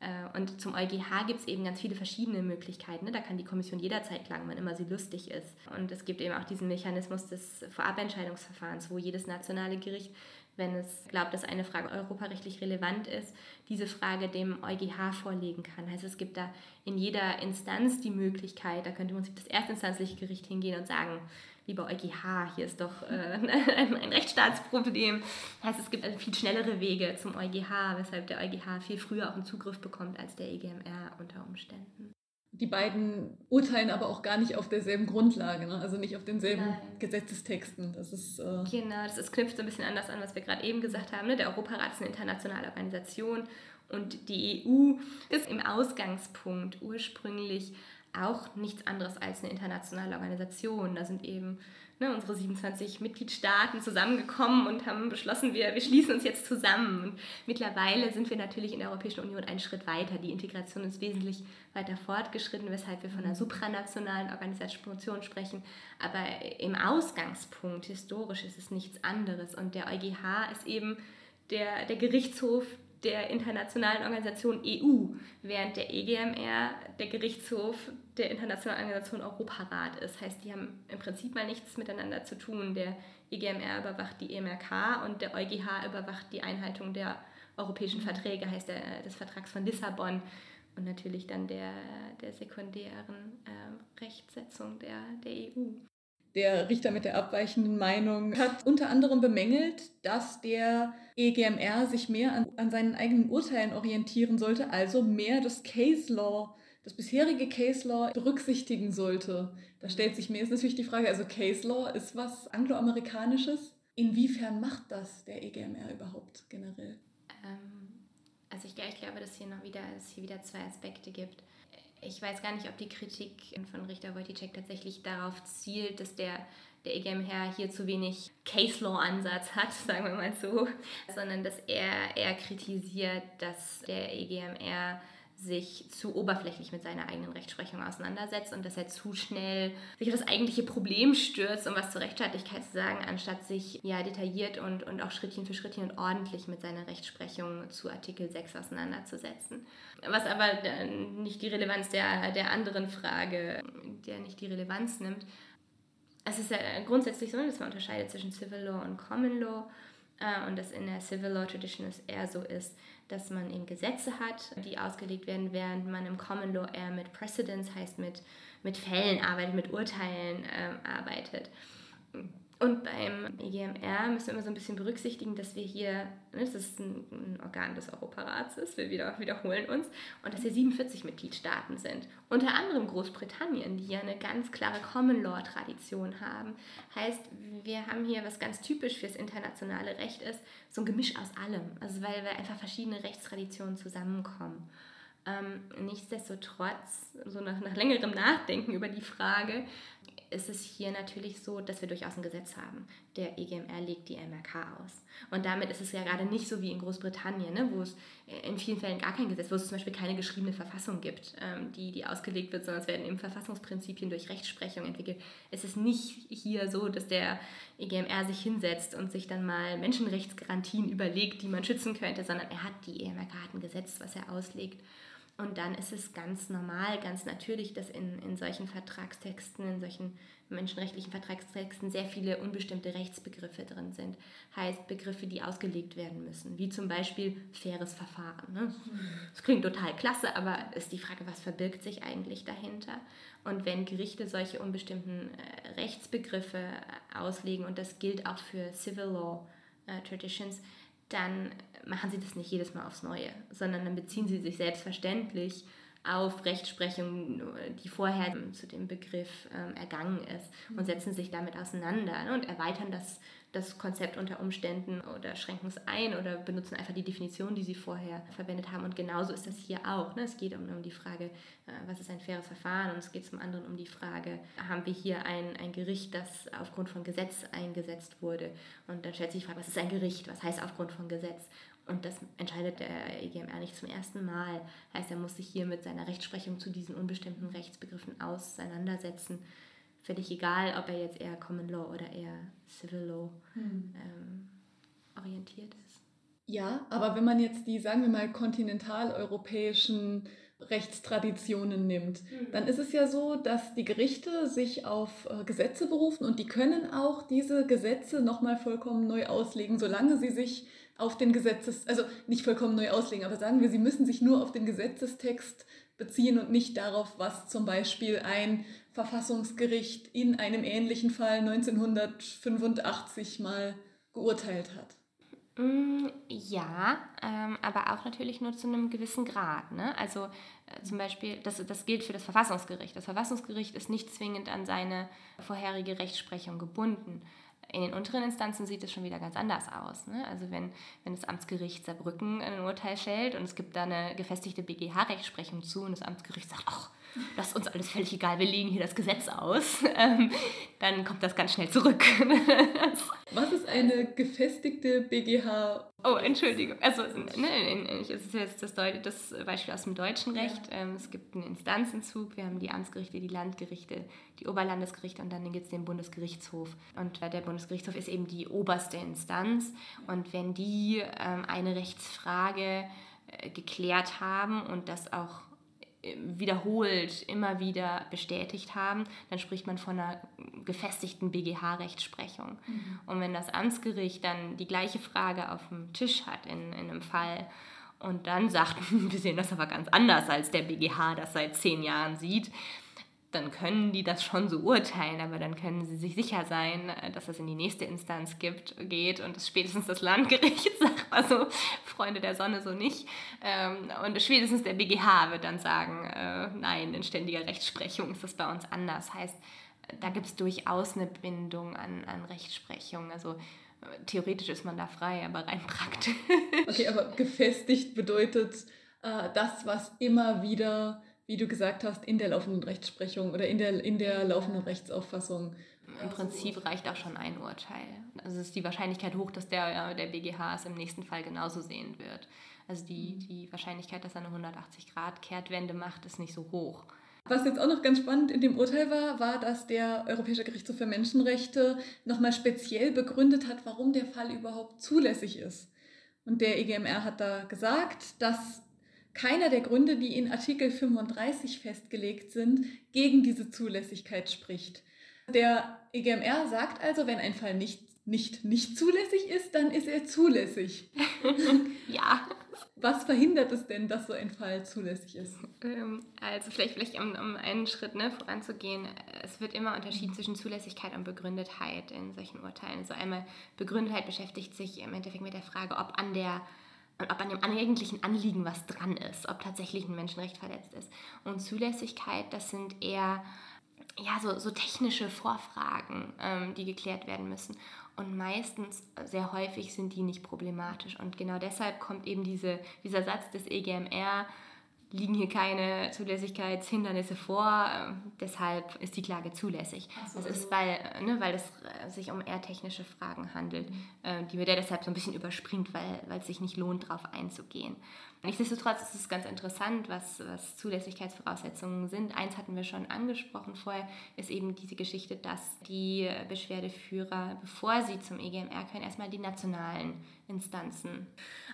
Äh, und zum EuGH gibt es eben ganz viele verschiedene Möglichkeiten. Ne? Da kann die Kommission jederzeit klagen, wann immer sie lustig ist. Und es gibt eben auch diesen Mechanismus des Vorabentscheidungsverfahrens, wo jedes nationale Gericht wenn es glaubt, dass eine Frage europarechtlich relevant ist, diese Frage dem EuGH vorlegen kann. Heißt, es gibt da in jeder Instanz die Möglichkeit, da könnte man sich das erstinstanzliche Gericht hingehen und sagen, lieber EuGH, hier ist doch äh, ein, ein Rechtsstaatsproblem. Heißt, es gibt also viel schnellere Wege zum EuGH, weshalb der EuGH viel früher auch einen Zugriff bekommt als der EGMR unter Umständen. Die beiden urteilen aber auch gar nicht auf derselben Grundlage, ne? also nicht auf denselben Nein. Gesetzestexten. Das ist, äh genau, das ist, knüpft so ein bisschen anders an, was wir gerade eben gesagt haben. Ne? Der Europarat ist eine internationale Organisation und die EU ist im Ausgangspunkt ursprünglich auch nichts anderes als eine internationale Organisation. Da sind eben ne, unsere 27 Mitgliedstaaten zusammengekommen und haben beschlossen, wir, wir schließen uns jetzt zusammen. Und mittlerweile sind wir natürlich in der Europäischen Union einen Schritt weiter. Die Integration ist wesentlich weiter fortgeschritten, weshalb wir von einer supranationalen Organisation sprechen. Aber im Ausgangspunkt historisch ist es nichts anderes. Und der EuGH ist eben der, der Gerichtshof der internationalen Organisation EU, während der EGMR der Gerichtshof der internationalen Organisation Europarat ist. Heißt, die haben im Prinzip mal nichts miteinander zu tun. Der EGMR überwacht die EMRK und der EuGH überwacht die Einhaltung der europäischen Verträge, heißt der, des Vertrags von Lissabon und natürlich dann der, der sekundären äh, Rechtsetzung der, der EU der Richter mit der abweichenden Meinung hat unter anderem bemängelt, dass der EGMR sich mehr an, an, seinen eigenen Urteilen orientieren sollte, also mehr das Case Law, das bisherige Case Law berücksichtigen sollte. Da stellt sich mir jetzt natürlich die Frage, also Case Law ist was angloamerikanisches. Inwiefern macht das der EGMR überhaupt generell? Ähm, also ich, ich glaube, dass hier noch wieder, es hier wieder zwei Aspekte gibt ich weiß gar nicht, ob die Kritik von Richter Wojciech tatsächlich darauf zielt, dass der, der EGMR hier zu wenig Case Law Ansatz hat, sagen wir mal so, sondern dass er, er kritisiert, dass der EGMR sich zu oberflächlich mit seiner eigenen Rechtsprechung auseinandersetzt und dass er zu schnell sich auf das eigentliche Problem stürzt, um was zur Rechtsstaatlichkeit zu sagen, anstatt sich ja detailliert und, und auch Schrittchen für Schrittchen und ordentlich mit seiner Rechtsprechung zu Artikel 6 auseinanderzusetzen. Was aber nicht die Relevanz der, der anderen Frage, der nicht die Relevanz nimmt. Es ist ja grundsätzlich so, dass man unterscheidet zwischen Civil Law und Common Law äh, und dass in der Civil Law Tradition es eher so ist, dass man eben Gesetze hat, die ausgelegt werden, während man im Common Law eher mit Precedents, heißt mit, mit Fällen arbeitet, mit Urteilen äh, arbeitet. Und beim EGMR müssen wir immer so ein bisschen berücksichtigen, dass wir hier, ne, das ist ein, Organ des Europarats ist, wir wieder, wiederholen uns, und dass hier 47 Mitgliedstaaten sind. Unter anderem Großbritannien, die ja eine ganz klare Common Law Tradition haben. Heißt, wir haben hier, was ganz typisch fürs internationale Recht ist, so ein Gemisch aus allem. Also weil wir einfach verschiedene Rechtstraditionen zusammenkommen. Ähm, nichtsdestotrotz, so nach, nach längerem Nachdenken über die Frage, ist es hier natürlich so, dass wir durchaus ein Gesetz haben. Der EGMR legt die MRK aus. Und damit ist es ja gerade nicht so wie in Großbritannien, ne, wo es in vielen Fällen gar kein Gesetz, wo es zum Beispiel keine geschriebene Verfassung gibt, ähm, die, die ausgelegt wird, sondern es werden eben Verfassungsprinzipien durch Rechtsprechung entwickelt. Es ist nicht hier so, dass der EGMR sich hinsetzt und sich dann mal Menschenrechtsgarantien überlegt, die man schützen könnte, sondern er hat die EMRK hat ein Gesetz, was er auslegt. Und dann ist es ganz normal, ganz natürlich, dass in, in solchen Vertragstexten, in solchen menschenrechtlichen Vertragstexten sehr viele unbestimmte Rechtsbegriffe drin sind. Heißt Begriffe, die ausgelegt werden müssen, wie zum Beispiel faires Verfahren. Ne? Das klingt total klasse, aber ist die Frage, was verbirgt sich eigentlich dahinter? Und wenn Gerichte solche unbestimmten äh, Rechtsbegriffe äh, auslegen, und das gilt auch für Civil Law äh, Traditions, dann machen sie das nicht jedes Mal aufs Neue, sondern dann beziehen sie sich selbstverständlich auf Rechtsprechung, die vorher zu dem Begriff ähm, ergangen ist und setzen sich damit auseinander ne, und erweitern das das Konzept unter Umständen oder schränken es ein oder benutzen einfach die Definition, die sie vorher verwendet haben. Und genauso ist das hier auch. Ne? Es geht um, um die Frage, äh, was ist ein faires Verfahren? Und es geht zum anderen um die Frage, haben wir hier ein, ein Gericht, das aufgrund von Gesetz eingesetzt wurde? Und dann stellt sich die Frage, was ist ein Gericht? Was heißt aufgrund von Gesetz? Und das entscheidet der EGMR nicht zum ersten Mal. Heißt, er muss sich hier mit seiner Rechtsprechung zu diesen unbestimmten Rechtsbegriffen auseinandersetzen völlig egal, ob er jetzt eher Common Law oder eher Civil Law hm. ähm, orientiert ist. Ja, aber wenn man jetzt die, sagen wir mal, kontinentaleuropäischen Rechtstraditionen nimmt, hm. dann ist es ja so, dass die Gerichte sich auf äh, Gesetze berufen und die können auch diese Gesetze nochmal vollkommen neu auslegen, solange sie sich auf den Gesetzes, also nicht vollkommen neu auslegen, aber sagen wir, sie müssen sich nur auf den Gesetzestext beziehen und nicht darauf, was zum Beispiel ein Verfassungsgericht in einem ähnlichen Fall 1985 mal geurteilt hat. Mm, ja, ähm, aber auch natürlich nur zu einem gewissen Grad. Ne? Also äh, zum Beispiel, das, das gilt für das Verfassungsgericht. Das Verfassungsgericht ist nicht zwingend an seine vorherige Rechtsprechung gebunden. In den unteren Instanzen sieht es schon wieder ganz anders aus. Ne? Also wenn, wenn das Amtsgericht Saarbrücken ein Urteil fällt und es gibt da eine gefestigte BGH-Rechtsprechung zu und das Amtsgericht sagt, ach, das ist uns alles völlig egal, wir legen hier das Gesetz aus, ähm, dann kommt das ganz schnell zurück. Was ist eine gefestigte BGH? Oh, Entschuldigung. Also, es ist jetzt das, Deut das Beispiel aus dem deutschen Recht. Ja. Ähm, es gibt einen Instanzenzug. Wir haben die Amtsgerichte, die Landgerichte, die Oberlandesgerichte und dann gibt es den Bundesgerichtshof. Und äh, der Bundesgerichtshof ist eben die oberste Instanz. Und wenn die ähm, eine Rechtsfrage äh, geklärt haben und das auch wiederholt immer wieder bestätigt haben, dann spricht man von einer gefestigten BGH-Rechtsprechung. Mhm. Und wenn das Amtsgericht dann die gleiche Frage auf dem Tisch hat in, in einem Fall und dann sagt, wir sehen das aber ganz anders, als der BGH das seit zehn Jahren sieht, dann können die das schon so urteilen, aber dann können sie sich sicher sein, äh, dass es in die nächste Instanz gibt, geht und es spätestens das Landgericht sagt, also Freunde der Sonne so nicht. Ähm, und spätestens der BGH wird dann sagen, äh, nein, in ständiger Rechtsprechung ist das bei uns anders. Heißt, da gibt es durchaus eine Bindung an, an Rechtsprechung. Also äh, theoretisch ist man da frei, aber rein praktisch. Okay, aber gefestigt bedeutet das, was immer wieder wie du gesagt hast, in der laufenden Rechtsprechung oder in der, in der laufenden Rechtsauffassung. Im Prinzip reicht auch schon ein Urteil. Also ist die Wahrscheinlichkeit hoch, dass der, der BGH es im nächsten Fall genauso sehen wird. Also die, die Wahrscheinlichkeit, dass er eine 180-Grad-Kehrtwende macht, ist nicht so hoch. Was jetzt auch noch ganz spannend in dem Urteil war, war, dass der Europäische Gerichtshof für Menschenrechte nochmal speziell begründet hat, warum der Fall überhaupt zulässig ist. Und der EGMR hat da gesagt, dass keiner der Gründe, die in Artikel 35 festgelegt sind, gegen diese Zulässigkeit spricht. Der EGMR sagt also, wenn ein Fall nicht, nicht, nicht zulässig ist, dann ist er zulässig. ja. Was verhindert es denn, dass so ein Fall zulässig ist? Ähm, also vielleicht, vielleicht um, um einen Schritt ne, voranzugehen, es wird immer unterschieden zwischen Zulässigkeit und Begründetheit in solchen Urteilen. Also einmal Begründetheit beschäftigt sich im Endeffekt mit der Frage, ob an der und ob an dem eigentlichen Anliegen was dran ist, ob tatsächlich ein Menschenrecht verletzt ist. Und Zulässigkeit, das sind eher ja, so, so technische Vorfragen, ähm, die geklärt werden müssen. Und meistens, sehr häufig, sind die nicht problematisch. Und genau deshalb kommt eben diese, dieser Satz des EGMR, liegen hier keine Zulässigkeitshindernisse vor, ähm, deshalb ist die Klage zulässig. So, das ist, weil, ne, weil es äh, sich um eher technische Fragen handelt, mhm. äh, die mir der deshalb so ein bisschen überspringt, weil, weil es sich nicht lohnt, darauf einzugehen. Nichtsdestotrotz ist es ganz interessant, was, was Zulässigkeitsvoraussetzungen sind. Eins hatten wir schon angesprochen vorher, ist eben diese Geschichte, dass die Beschwerdeführer, bevor sie zum EGMR können, erstmal die nationalen Instanzen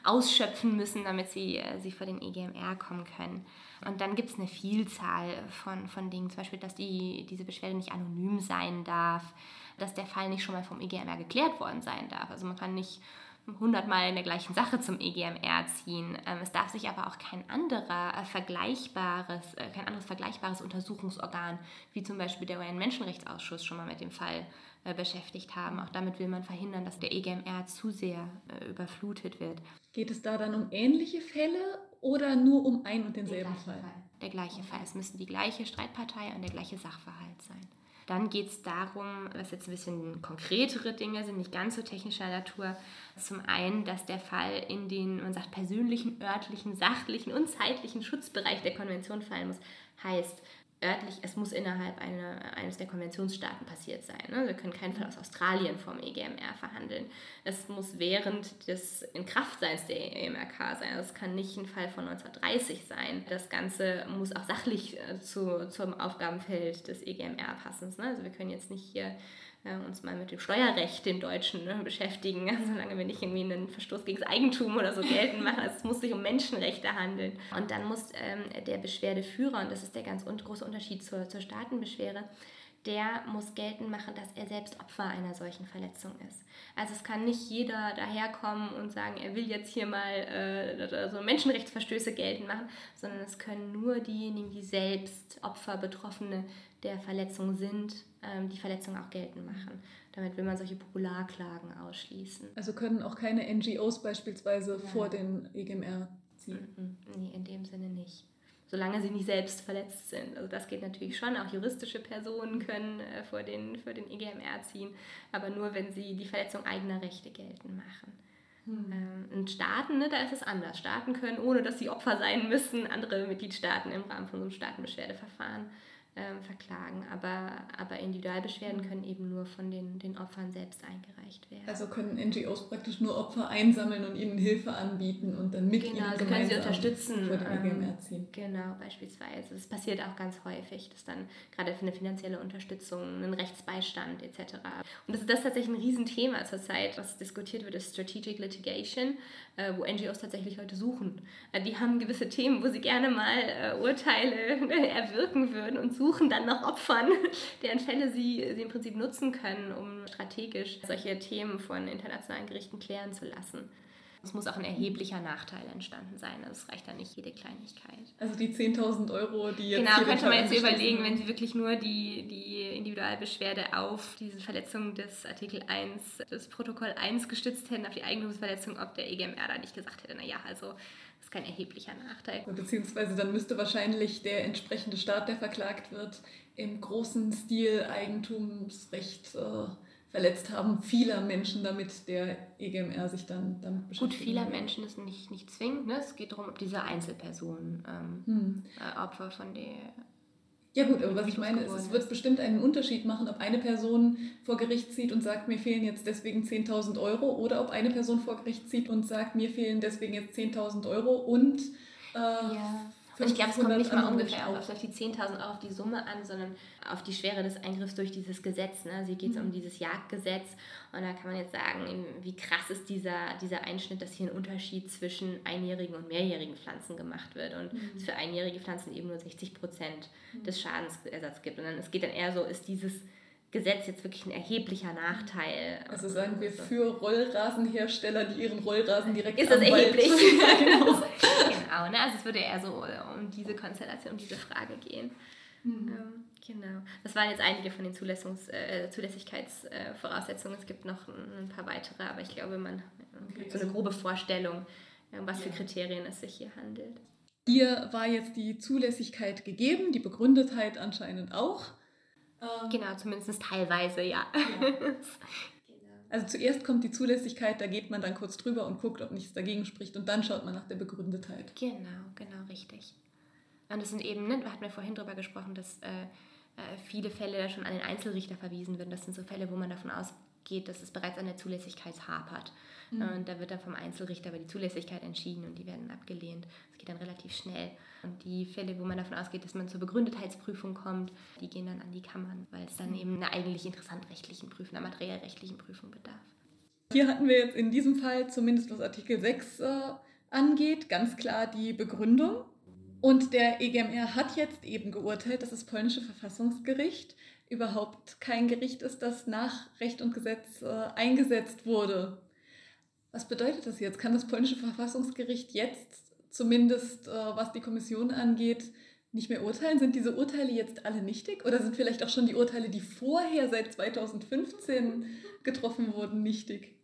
ausschöpfen müssen, damit sie, äh, sie vor den EGMR kommen können. Und dann gibt es eine Vielzahl von, von Dingen, zum Beispiel, dass die, diese Beschwerde nicht anonym sein darf, dass der Fall nicht schon mal vom EGMR geklärt worden sein darf. Also man kann nicht hundertmal in der gleichen Sache zum EGMR ziehen. Ähm, es darf sich aber auch kein anderer äh, vergleichbares, äh, kein anderes vergleichbares Untersuchungsorgan, wie zum Beispiel der UN-Menschenrechtsausschuss, schon mal mit dem Fall äh, beschäftigt haben. Auch damit will man verhindern, dass der EGMR zu sehr überflutet wird. Geht es da dann um ähnliche Fälle oder nur um ein und denselben Fall? Fall? Der gleiche Fall. Es müssen die gleiche Streitpartei und der gleiche Sachverhalt sein. Dann geht es darum, was jetzt ein bisschen konkretere Dinge sind, nicht ganz so technischer Natur. Zum einen, dass der Fall in den, man sagt, persönlichen, örtlichen, sachlichen und zeitlichen Schutzbereich der Konvention fallen muss. Heißt, örtlich, es muss innerhalb eine, eines der Konventionsstaaten passiert sein. Ne? Wir können keinen Fall aus Australien vom EGMR verhandeln. Es muss während des Inkraftseins der EMRK sein. Es kann nicht ein Fall von 1930 sein. Das Ganze muss auch sachlich äh, zu, zum Aufgabenfeld des EGMR passen. Ne? Also wir können jetzt nicht hier äh, uns mal mit dem Steuerrecht, dem Deutschen, ne, beschäftigen, solange wir nicht irgendwie einen Verstoß gegen das Eigentum oder so geltend machen. Es muss sich um Menschenrechte handeln. Und dann muss ähm, der Beschwerdeführer, und das ist der ganz große Unterschied zur, zur Staatenbeschwerde, der muss geltend machen, dass er selbst Opfer einer solchen Verletzung ist. Also es kann nicht jeder daherkommen und sagen, er will jetzt hier mal äh, so Menschenrechtsverstöße geltend machen, sondern es können nur diejenigen, die selbst Opfer, Betroffene der Verletzung sind, ähm, die Verletzung auch geltend machen. Damit will man solche Popularklagen ausschließen. Also können auch keine NGOs beispielsweise ja. vor den EGMR ziehen? Nee, in dem Sinne nicht. Solange sie nicht selbst verletzt sind. Also das geht natürlich schon. Auch juristische Personen können äh, vor, den, vor den EGMR ziehen, aber nur, wenn sie die Verletzung eigener Rechte geltend machen. Hm. Ähm, in Staaten, ne, da ist es anders. Staaten können, ohne dass sie Opfer sein müssen, andere Mitgliedstaaten im Rahmen von so einem Staatenbeschwerdeverfahren ähm, verklagen. Aber, aber Individualbeschwerden können eben nur von den, den Opfern selbst eingereicht werden. Also können NGOs praktisch nur Opfer einsammeln und ihnen Hilfe anbieten und dann mit genau, ihnen also können sie unterstützen. Vor den EGMR ziehen. Genau, beispielsweise. Das passiert auch ganz häufig, dass dann gerade für eine finanzielle Unterstützung, einen Rechtsbeistand etc. Und das ist das tatsächlich ein Riesenthema zurzeit, was diskutiert wird, ist Strategic Litigation, äh, wo NGOs tatsächlich Leute suchen. Äh, die haben gewisse Themen, wo sie gerne mal äh, Urteile erwirken würden und suchen dann nach Opfern, deren Fälle sie, sie im Prinzip nutzen können, um strategisch solche Themen von internationalen Gerichten klären zu lassen. Es muss auch ein erheblicher Nachteil entstanden sein. Also es reicht da nicht jede Kleinigkeit. Also die 10.000 Euro, die jetzt. Genau, könnte man jetzt überlegen, wenn Sie wirklich nur die, die Individualbeschwerde auf diese Verletzung des Artikel 1, des Protokoll 1 gestützt hätten, auf die Eigentumsverletzung, ob der EGMR da nicht gesagt hätte, naja, also ist kein erheblicher Nachteil. Beziehungsweise dann müsste wahrscheinlich der entsprechende Staat, der verklagt wird, im großen Stil Eigentumsrecht äh, verletzt haben vieler Menschen, damit der EGMR sich dann damit beschäftigt. Gut, vieler. Menschen ist nicht, nicht zwingend. Ne? Es geht darum, ob diese Einzelperson ähm, hm. äh, Opfer von der ja gut, aber was ich meine ist, es wird bestimmt einen Unterschied machen, ob eine Person vor Gericht zieht und sagt, mir fehlen jetzt deswegen 10.000 Euro oder ob eine Person vor Gericht zieht und sagt, mir fehlen deswegen jetzt 10.000 Euro und äh, ja. Und ich glaube, es kommt nicht mal ungefähr auf, auf die 10.000 Euro auf die Summe an, sondern auf die Schwere des Eingriffs durch dieses Gesetz. Ne? Also hier geht es mhm. um dieses Jagdgesetz und da kann man jetzt sagen, wie krass ist dieser, dieser Einschnitt, dass hier ein Unterschied zwischen einjährigen und mehrjährigen Pflanzen gemacht wird und mhm. es für einjährige Pflanzen eben nur 60 Prozent mhm. des Schadensersatzes gibt. Und dann es geht dann eher so, ist dieses Gesetz jetzt wirklich ein erheblicher Nachteil. Also sagen wir für Rollrasenhersteller, die ihren Rollrasen direkt Ist das erheblich? ja, genau. genau ne? Also es würde eher so um diese Konstellation, um diese Frage gehen. Mhm. Ähm, genau. Das waren jetzt einige von den Zulässungs, äh, Zulässigkeitsvoraussetzungen. es gibt noch ein paar weitere, aber ich glaube, man okay. hat so eine grobe Vorstellung, äh, was für Kriterien es sich hier handelt. Hier war jetzt die Zulässigkeit gegeben, die Begründetheit anscheinend auch. Ähm, genau, zumindest teilweise, ja. ja. Also zuerst kommt die Zulässigkeit, da geht man dann kurz drüber und guckt, ob nichts dagegen spricht und dann schaut man nach der Begründetheit. Genau, genau, richtig. Und das sind eben, ne, hatten wir vorhin drüber gesprochen, dass äh, äh, viele Fälle schon an den Einzelrichter verwiesen werden. Das sind so Fälle, wo man davon ausgeht, dass es bereits an der Zulässigkeit hapert. Mhm. Und da wird dann vom Einzelrichter über die Zulässigkeit entschieden und die werden abgelehnt. Das geht dann relativ schnell. Und die Fälle, wo man davon ausgeht, dass man zur Begründetheitsprüfung kommt, die gehen dann an die Kammern, weil es dann mhm. eben einer eigentlich interessant rechtlichen Prüfung, einer materiellrechtlichen Prüfung bedarf. Hier hatten wir jetzt in diesem Fall, zumindest was Artikel 6 äh, angeht, ganz klar die Begründung. Und der EGMR hat jetzt eben geurteilt, dass das polnische Verfassungsgericht überhaupt kein Gericht ist, das nach Recht und Gesetz äh, eingesetzt wurde. Was bedeutet das jetzt? Kann das polnische Verfassungsgericht jetzt zumindest äh, was die Kommission angeht, nicht mehr urteilen? Sind diese Urteile jetzt alle nichtig oder sind vielleicht auch schon die Urteile, die vorher seit 2015 getroffen wurden, nichtig?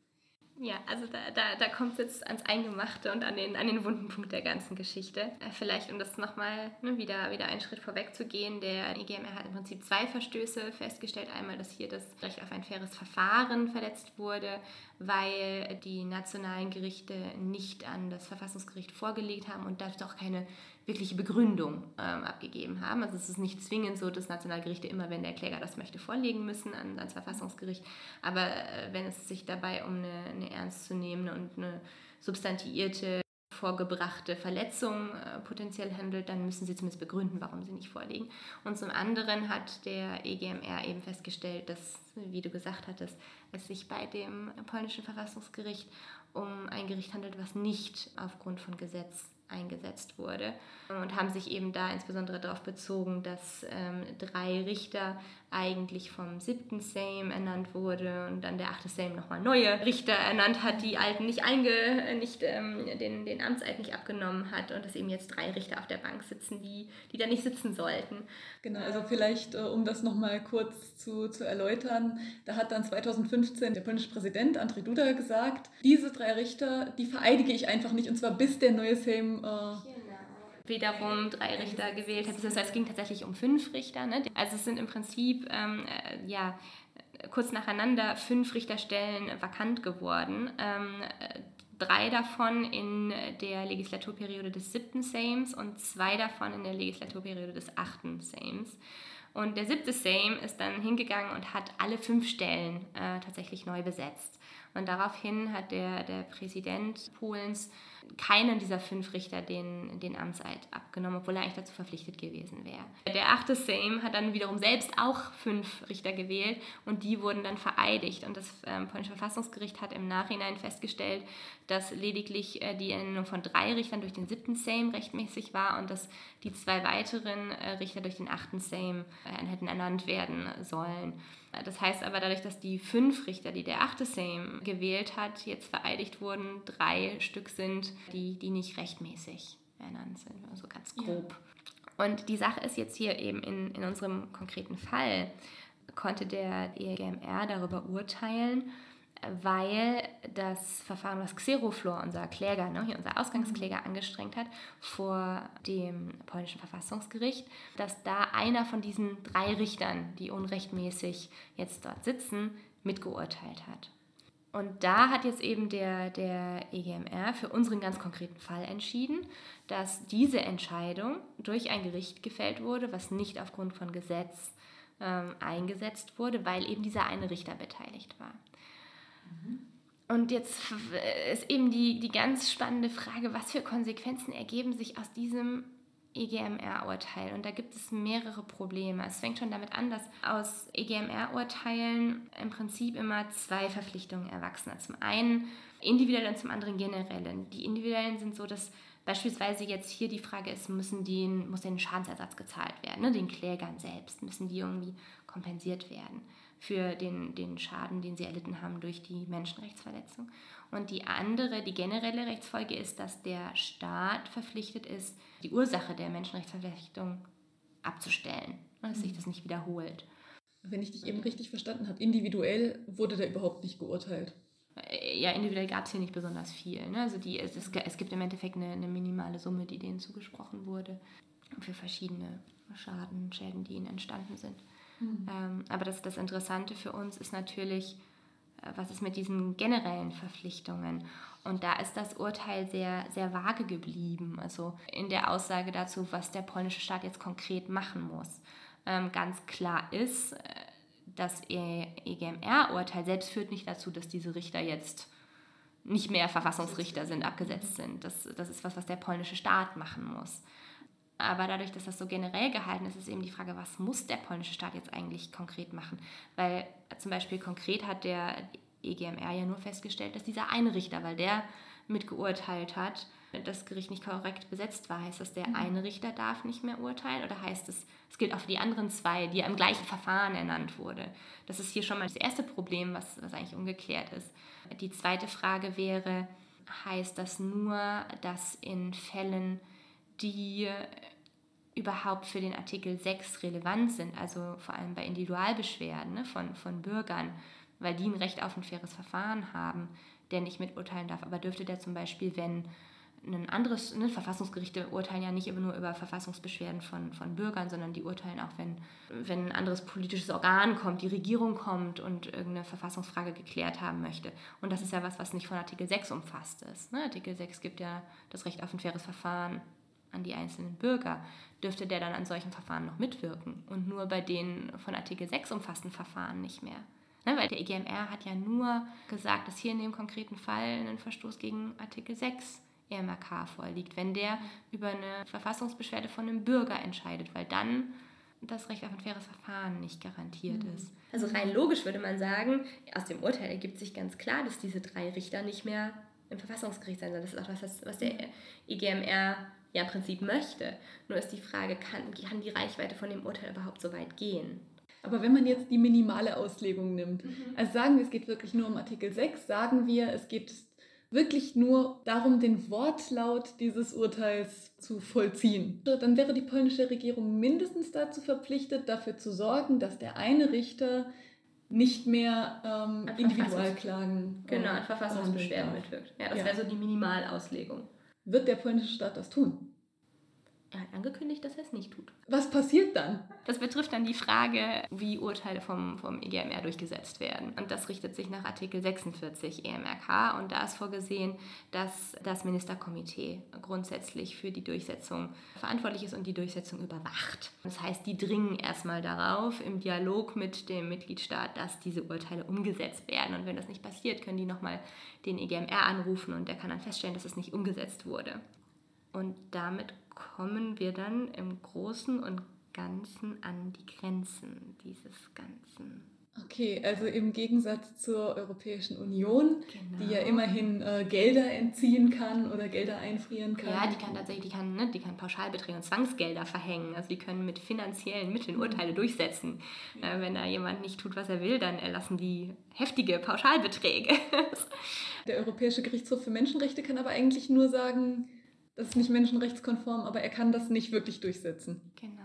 Ja, also da, da, da kommt es jetzt ans Eingemachte und an den, an den wunden Punkt der ganzen Geschichte. Äh, vielleicht, um das nochmal ne, wieder, wieder einen Schritt vorweg zu gehen, der EGMR hat im Prinzip zwei Verstöße festgestellt. Einmal, dass hier das Recht auf ein faires Verfahren verletzt wurde, weil die nationalen Gerichte nicht an das Verfassungsgericht vorgelegt haben und dafür auch keine wirkliche Begründung ähm, abgegeben haben. Also es ist nicht zwingend so, dass Nationalgerichte immer, wenn der Kläger das möchte, vorlegen müssen an, ans Verfassungsgericht. Aber äh, wenn es sich dabei um eine, eine ernstzunehmende und eine substantiierte vorgebrachte Verletzung äh, potenziell handelt, dann müssen sie zumindest begründen, warum sie nicht vorliegen. Und zum anderen hat der EGMR eben festgestellt, dass, wie du gesagt hattest, es sich bei dem polnischen Verfassungsgericht um ein Gericht handelt, was nicht aufgrund von Gesetz eingesetzt wurde und haben sich eben da insbesondere darauf bezogen, dass ähm, drei Richter eigentlich vom siebten Sejm ernannt wurde und dann der achte Sejm nochmal neue Richter ernannt hat, die alten nicht, einge, nicht ähm, den, den Amtseid nicht abgenommen hat und dass eben jetzt drei Richter auf der Bank sitzen, die, die da nicht sitzen sollten. Genau, also vielleicht, äh, um das nochmal kurz zu, zu erläutern, da hat dann 2015 der polnische Präsident Andrzej Duda gesagt, diese drei Richter, die vereidige ich einfach nicht und zwar bis der neue Sejm äh, genau wiederum drei Richter gewählt hat. Das heißt, es ging tatsächlich um fünf Richter. Ne? Also es sind im Prinzip ähm, äh, ja, kurz nacheinander fünf Richterstellen vakant geworden. Ähm, drei davon in der Legislaturperiode des siebten Sejms und zwei davon in der Legislaturperiode des achten Sejms. Und der siebte Sejm ist dann hingegangen und hat alle fünf Stellen äh, tatsächlich neu besetzt. Und daraufhin hat der, der Präsident Polens keinen dieser fünf Richter den, den Amtseid abgenommen, obwohl er eigentlich dazu verpflichtet gewesen wäre. Der achte Sejm hat dann wiederum selbst auch fünf Richter gewählt und die wurden dann vereidigt. Und das ähm, polnische Verfassungsgericht hat im Nachhinein festgestellt, dass lediglich äh, die Ernennung von drei Richtern durch den siebten Sejm rechtmäßig war und dass die zwei weiteren äh, Richter durch den achten Sejm äh, hätten ernannt werden sollen. Das heißt aber dadurch, dass die fünf Richter, die der achte Sejm gewählt hat, jetzt vereidigt wurden, drei Stück sind, die, die nicht rechtmäßig ernannt sind, also ganz grob. Ja. Und die Sache ist jetzt hier eben in, in unserem konkreten Fall, konnte der EGMR darüber urteilen, weil das Verfahren, was Xeroflor, unser Kläger, ne, hier unser Ausgangskläger, mhm. angestrengt hat vor dem polnischen Verfassungsgericht, dass da einer von diesen drei Richtern, die unrechtmäßig jetzt dort sitzen, mitgeurteilt hat. Und da hat jetzt eben der, der EGMR für unseren ganz konkreten Fall entschieden, dass diese Entscheidung durch ein Gericht gefällt wurde, was nicht aufgrund von Gesetz ähm, eingesetzt wurde, weil eben dieser eine Richter beteiligt war. Und jetzt ist eben die, die ganz spannende Frage, was für Konsequenzen ergeben sich aus diesem EGMR-Urteil. Und da gibt es mehrere Probleme. Es fängt schon damit an, dass aus EGMR-Urteilen im Prinzip immer zwei Verpflichtungen erwachsen. Zum einen individuell und zum anderen generell. Die individuellen sind so, dass beispielsweise jetzt hier die Frage ist, müssen die, muss den Schadensersatz gezahlt werden, ne? den Klägern selbst, müssen die irgendwie kompensiert werden für den, den Schaden, den sie erlitten haben durch die Menschenrechtsverletzung. Und die andere, die generelle Rechtsfolge ist, dass der Staat verpflichtet ist, die Ursache der Menschenrechtsverletzung abzustellen und dass sich mhm. das nicht wiederholt. Wenn ich dich eben richtig verstanden habe, individuell wurde da überhaupt nicht geurteilt. Ja, individuell gab es hier nicht besonders viel. Ne? Also die, es, es gibt im Endeffekt eine, eine minimale Summe, die denen zugesprochen wurde für verschiedene Schaden, Schäden, die ihnen entstanden sind. Mhm. Ähm, aber das, das Interessante für uns ist natürlich, äh, was ist mit diesen generellen Verpflichtungen? Und da ist das Urteil sehr, sehr vage geblieben, also in der Aussage dazu, was der polnische Staat jetzt konkret machen muss. Ähm, ganz klar ist, äh, das EGMR-Urteil selbst führt nicht dazu, dass diese Richter jetzt nicht mehr Verfassungsrichter sind, abgesetzt sind. Das, das ist was, was der polnische Staat machen muss. Aber dadurch, dass das so generell gehalten ist, ist eben die Frage, was muss der polnische Staat jetzt eigentlich konkret machen? Weil zum Beispiel konkret hat der EGMR ja nur festgestellt, dass dieser eine Richter, weil der mitgeurteilt hat, das Gericht nicht korrekt besetzt war. Heißt das, der mhm. eine Richter darf nicht mehr urteilen oder heißt es, es gilt auch für die anderen zwei, die ja im gleichen Verfahren ernannt wurde? Das ist hier schon mal das erste Problem, was, was eigentlich ungeklärt ist. Die zweite Frage wäre, heißt das nur, dass in Fällen, die überhaupt für den Artikel 6 relevant sind, also vor allem bei Individualbeschwerden ne, von, von Bürgern, weil die ein Recht auf ein faires Verfahren haben, der nicht miturteilen darf. Aber dürfte der zum Beispiel, wenn ein anderes, ne, Verfassungsgerichte urteilen ja nicht immer nur über Verfassungsbeschwerden von, von Bürgern, sondern die urteilen auch, wenn, wenn ein anderes politisches Organ kommt, die Regierung kommt und irgendeine Verfassungsfrage geklärt haben möchte. Und das ist ja was, was nicht von Artikel 6 umfasst ist. Ne? Artikel 6 gibt ja das Recht auf ein faires Verfahren an die einzelnen Bürger, dürfte der dann an solchen Verfahren noch mitwirken und nur bei den von Artikel 6 umfassten Verfahren nicht mehr. Ne, weil der EGMR hat ja nur gesagt, dass hier in dem konkreten Fall ein Verstoß gegen Artikel 6 EMRK vorliegt, wenn der über eine Verfassungsbeschwerde von einem Bürger entscheidet, weil dann das Recht auf ein faires Verfahren nicht garantiert mhm. ist. Also rein logisch würde man sagen, aus dem Urteil ergibt sich ganz klar, dass diese drei Richter nicht mehr im Verfassungsgericht sein soll. Das ist auch was, was der EGMR ja im Prinzip möchte. Nur ist die Frage, kann, kann die Reichweite von dem Urteil überhaupt so weit gehen? Aber wenn man jetzt die minimale Auslegung nimmt, mhm. also sagen wir, es geht wirklich nur um Artikel 6, sagen wir, es geht wirklich nur darum, den Wortlaut dieses Urteils zu vollziehen. Dann wäre die polnische Regierung mindestens dazu verpflichtet, dafür zu sorgen, dass der eine Richter nicht mehr ähm, Individualklagen. Genau, an Verfassungsbeschwerden mitwirkt. Ja, das ja. wäre so die Minimalauslegung. Wird der polnische Staat das tun? Er hat angekündigt, dass er es nicht tut. Was passiert dann? Das betrifft dann die Frage, wie Urteile vom, vom EGMR durchgesetzt werden. Und das richtet sich nach Artikel 46 EMRK. Und da ist vorgesehen, dass das Ministerkomitee grundsätzlich für die Durchsetzung verantwortlich ist und die Durchsetzung überwacht. Das heißt, die dringen erstmal darauf im Dialog mit dem Mitgliedstaat, dass diese Urteile umgesetzt werden. Und wenn das nicht passiert, können die nochmal den EGMR anrufen und der kann dann feststellen, dass es nicht umgesetzt wurde. Und damit kommen wir dann im Großen und Ganzen an die Grenzen dieses Ganzen. Okay, also im Gegensatz zur Europäischen Union, genau. die ja immerhin äh, Gelder entziehen kann oder Gelder einfrieren kann. Ja, die kann tatsächlich, die kann, ne, die kann Pauschalbeträge und Zwangsgelder verhängen. Also die können mit finanziellen Mitteln mhm. Urteile durchsetzen. Ja. Äh, wenn da jemand nicht tut, was er will, dann erlassen die heftige Pauschalbeträge. Der Europäische Gerichtshof für Menschenrechte kann aber eigentlich nur sagen, das ist nicht menschenrechtskonform, aber er kann das nicht wirklich durchsetzen. Genau.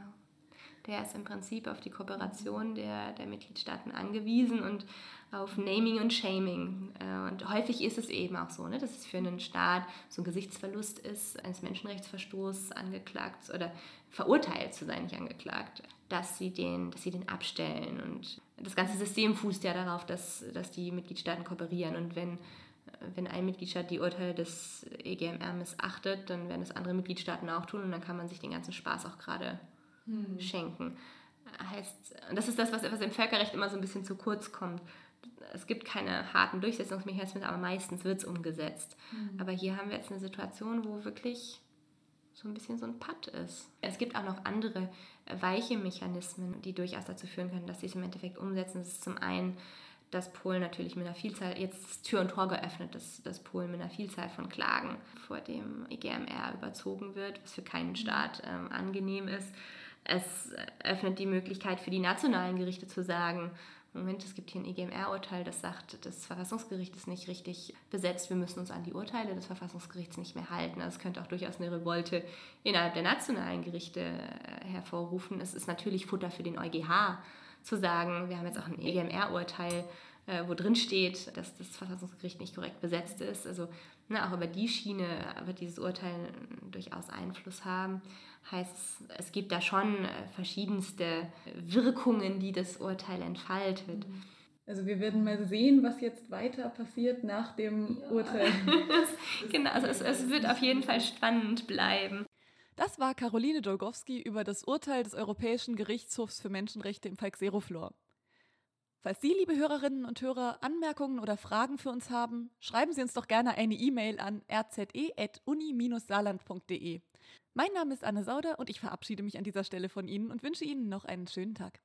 Der ist im Prinzip auf die Kooperation der, der Mitgliedstaaten angewiesen und auf Naming und Shaming. Äh, und häufig ist es eben auch so, ne, dass es für einen Staat so ein Gesichtsverlust ist, eines Menschenrechtsverstoßes angeklagt oder verurteilt zu sein, nicht angeklagt, dass sie den, dass sie den abstellen. Und das ganze System fußt ja darauf, dass, dass die Mitgliedstaaten kooperieren. Und wenn wenn ein Mitgliedstaat die Urteile des EGMR missachtet, dann werden es andere Mitgliedstaaten auch tun und dann kann man sich den ganzen Spaß auch gerade hm. schenken. Heißt, das ist das, was, was im Völkerrecht immer so ein bisschen zu kurz kommt. Es gibt keine harten Durchsetzungsmechanismen, aber meistens wird es umgesetzt. Hm. Aber hier haben wir jetzt eine Situation, wo wirklich so ein bisschen so ein Patt ist. Es gibt auch noch andere weiche Mechanismen, die durchaus dazu führen können, dass sie es im Endeffekt umsetzen. Das ist zum einen dass Polen natürlich mit einer Vielzahl, jetzt Tür und Tor geöffnet, dass, dass Polen mit einer Vielzahl von Klagen vor dem EGMR überzogen wird, was für keinen Staat ähm, angenehm ist. Es öffnet die Möglichkeit für die nationalen Gerichte zu sagen, Moment, es gibt hier ein EGMR-Urteil, das sagt, das Verfassungsgericht ist nicht richtig besetzt, wir müssen uns an die Urteile des Verfassungsgerichts nicht mehr halten. Also es könnte auch durchaus eine Revolte innerhalb der nationalen Gerichte äh, hervorrufen. Es ist natürlich Futter für den EuGH, zu sagen, wir haben jetzt auch ein EGMR-Urteil, äh, wo drin steht, dass das Verfassungsgericht nicht korrekt besetzt ist. Also ne, auch über die Schiene wird dieses Urteil durchaus Einfluss haben. Heißt, es gibt da schon äh, verschiedenste Wirkungen, die das Urteil entfaltet. Also wir werden mal sehen, was jetzt weiter passiert nach dem ja. Urteil. genau, also es, es wird auf jeden Fall spannend bleiben. Das war Caroline Dolgowski über das Urteil des Europäischen Gerichtshofs für Menschenrechte im Fall Xeroflor. Falls Sie, liebe Hörerinnen und Hörer, Anmerkungen oder Fragen für uns haben, schreiben Sie uns doch gerne eine E-Mail an rze.uni-saarland.de. Mein Name ist Anne Sauder und ich verabschiede mich an dieser Stelle von Ihnen und wünsche Ihnen noch einen schönen Tag.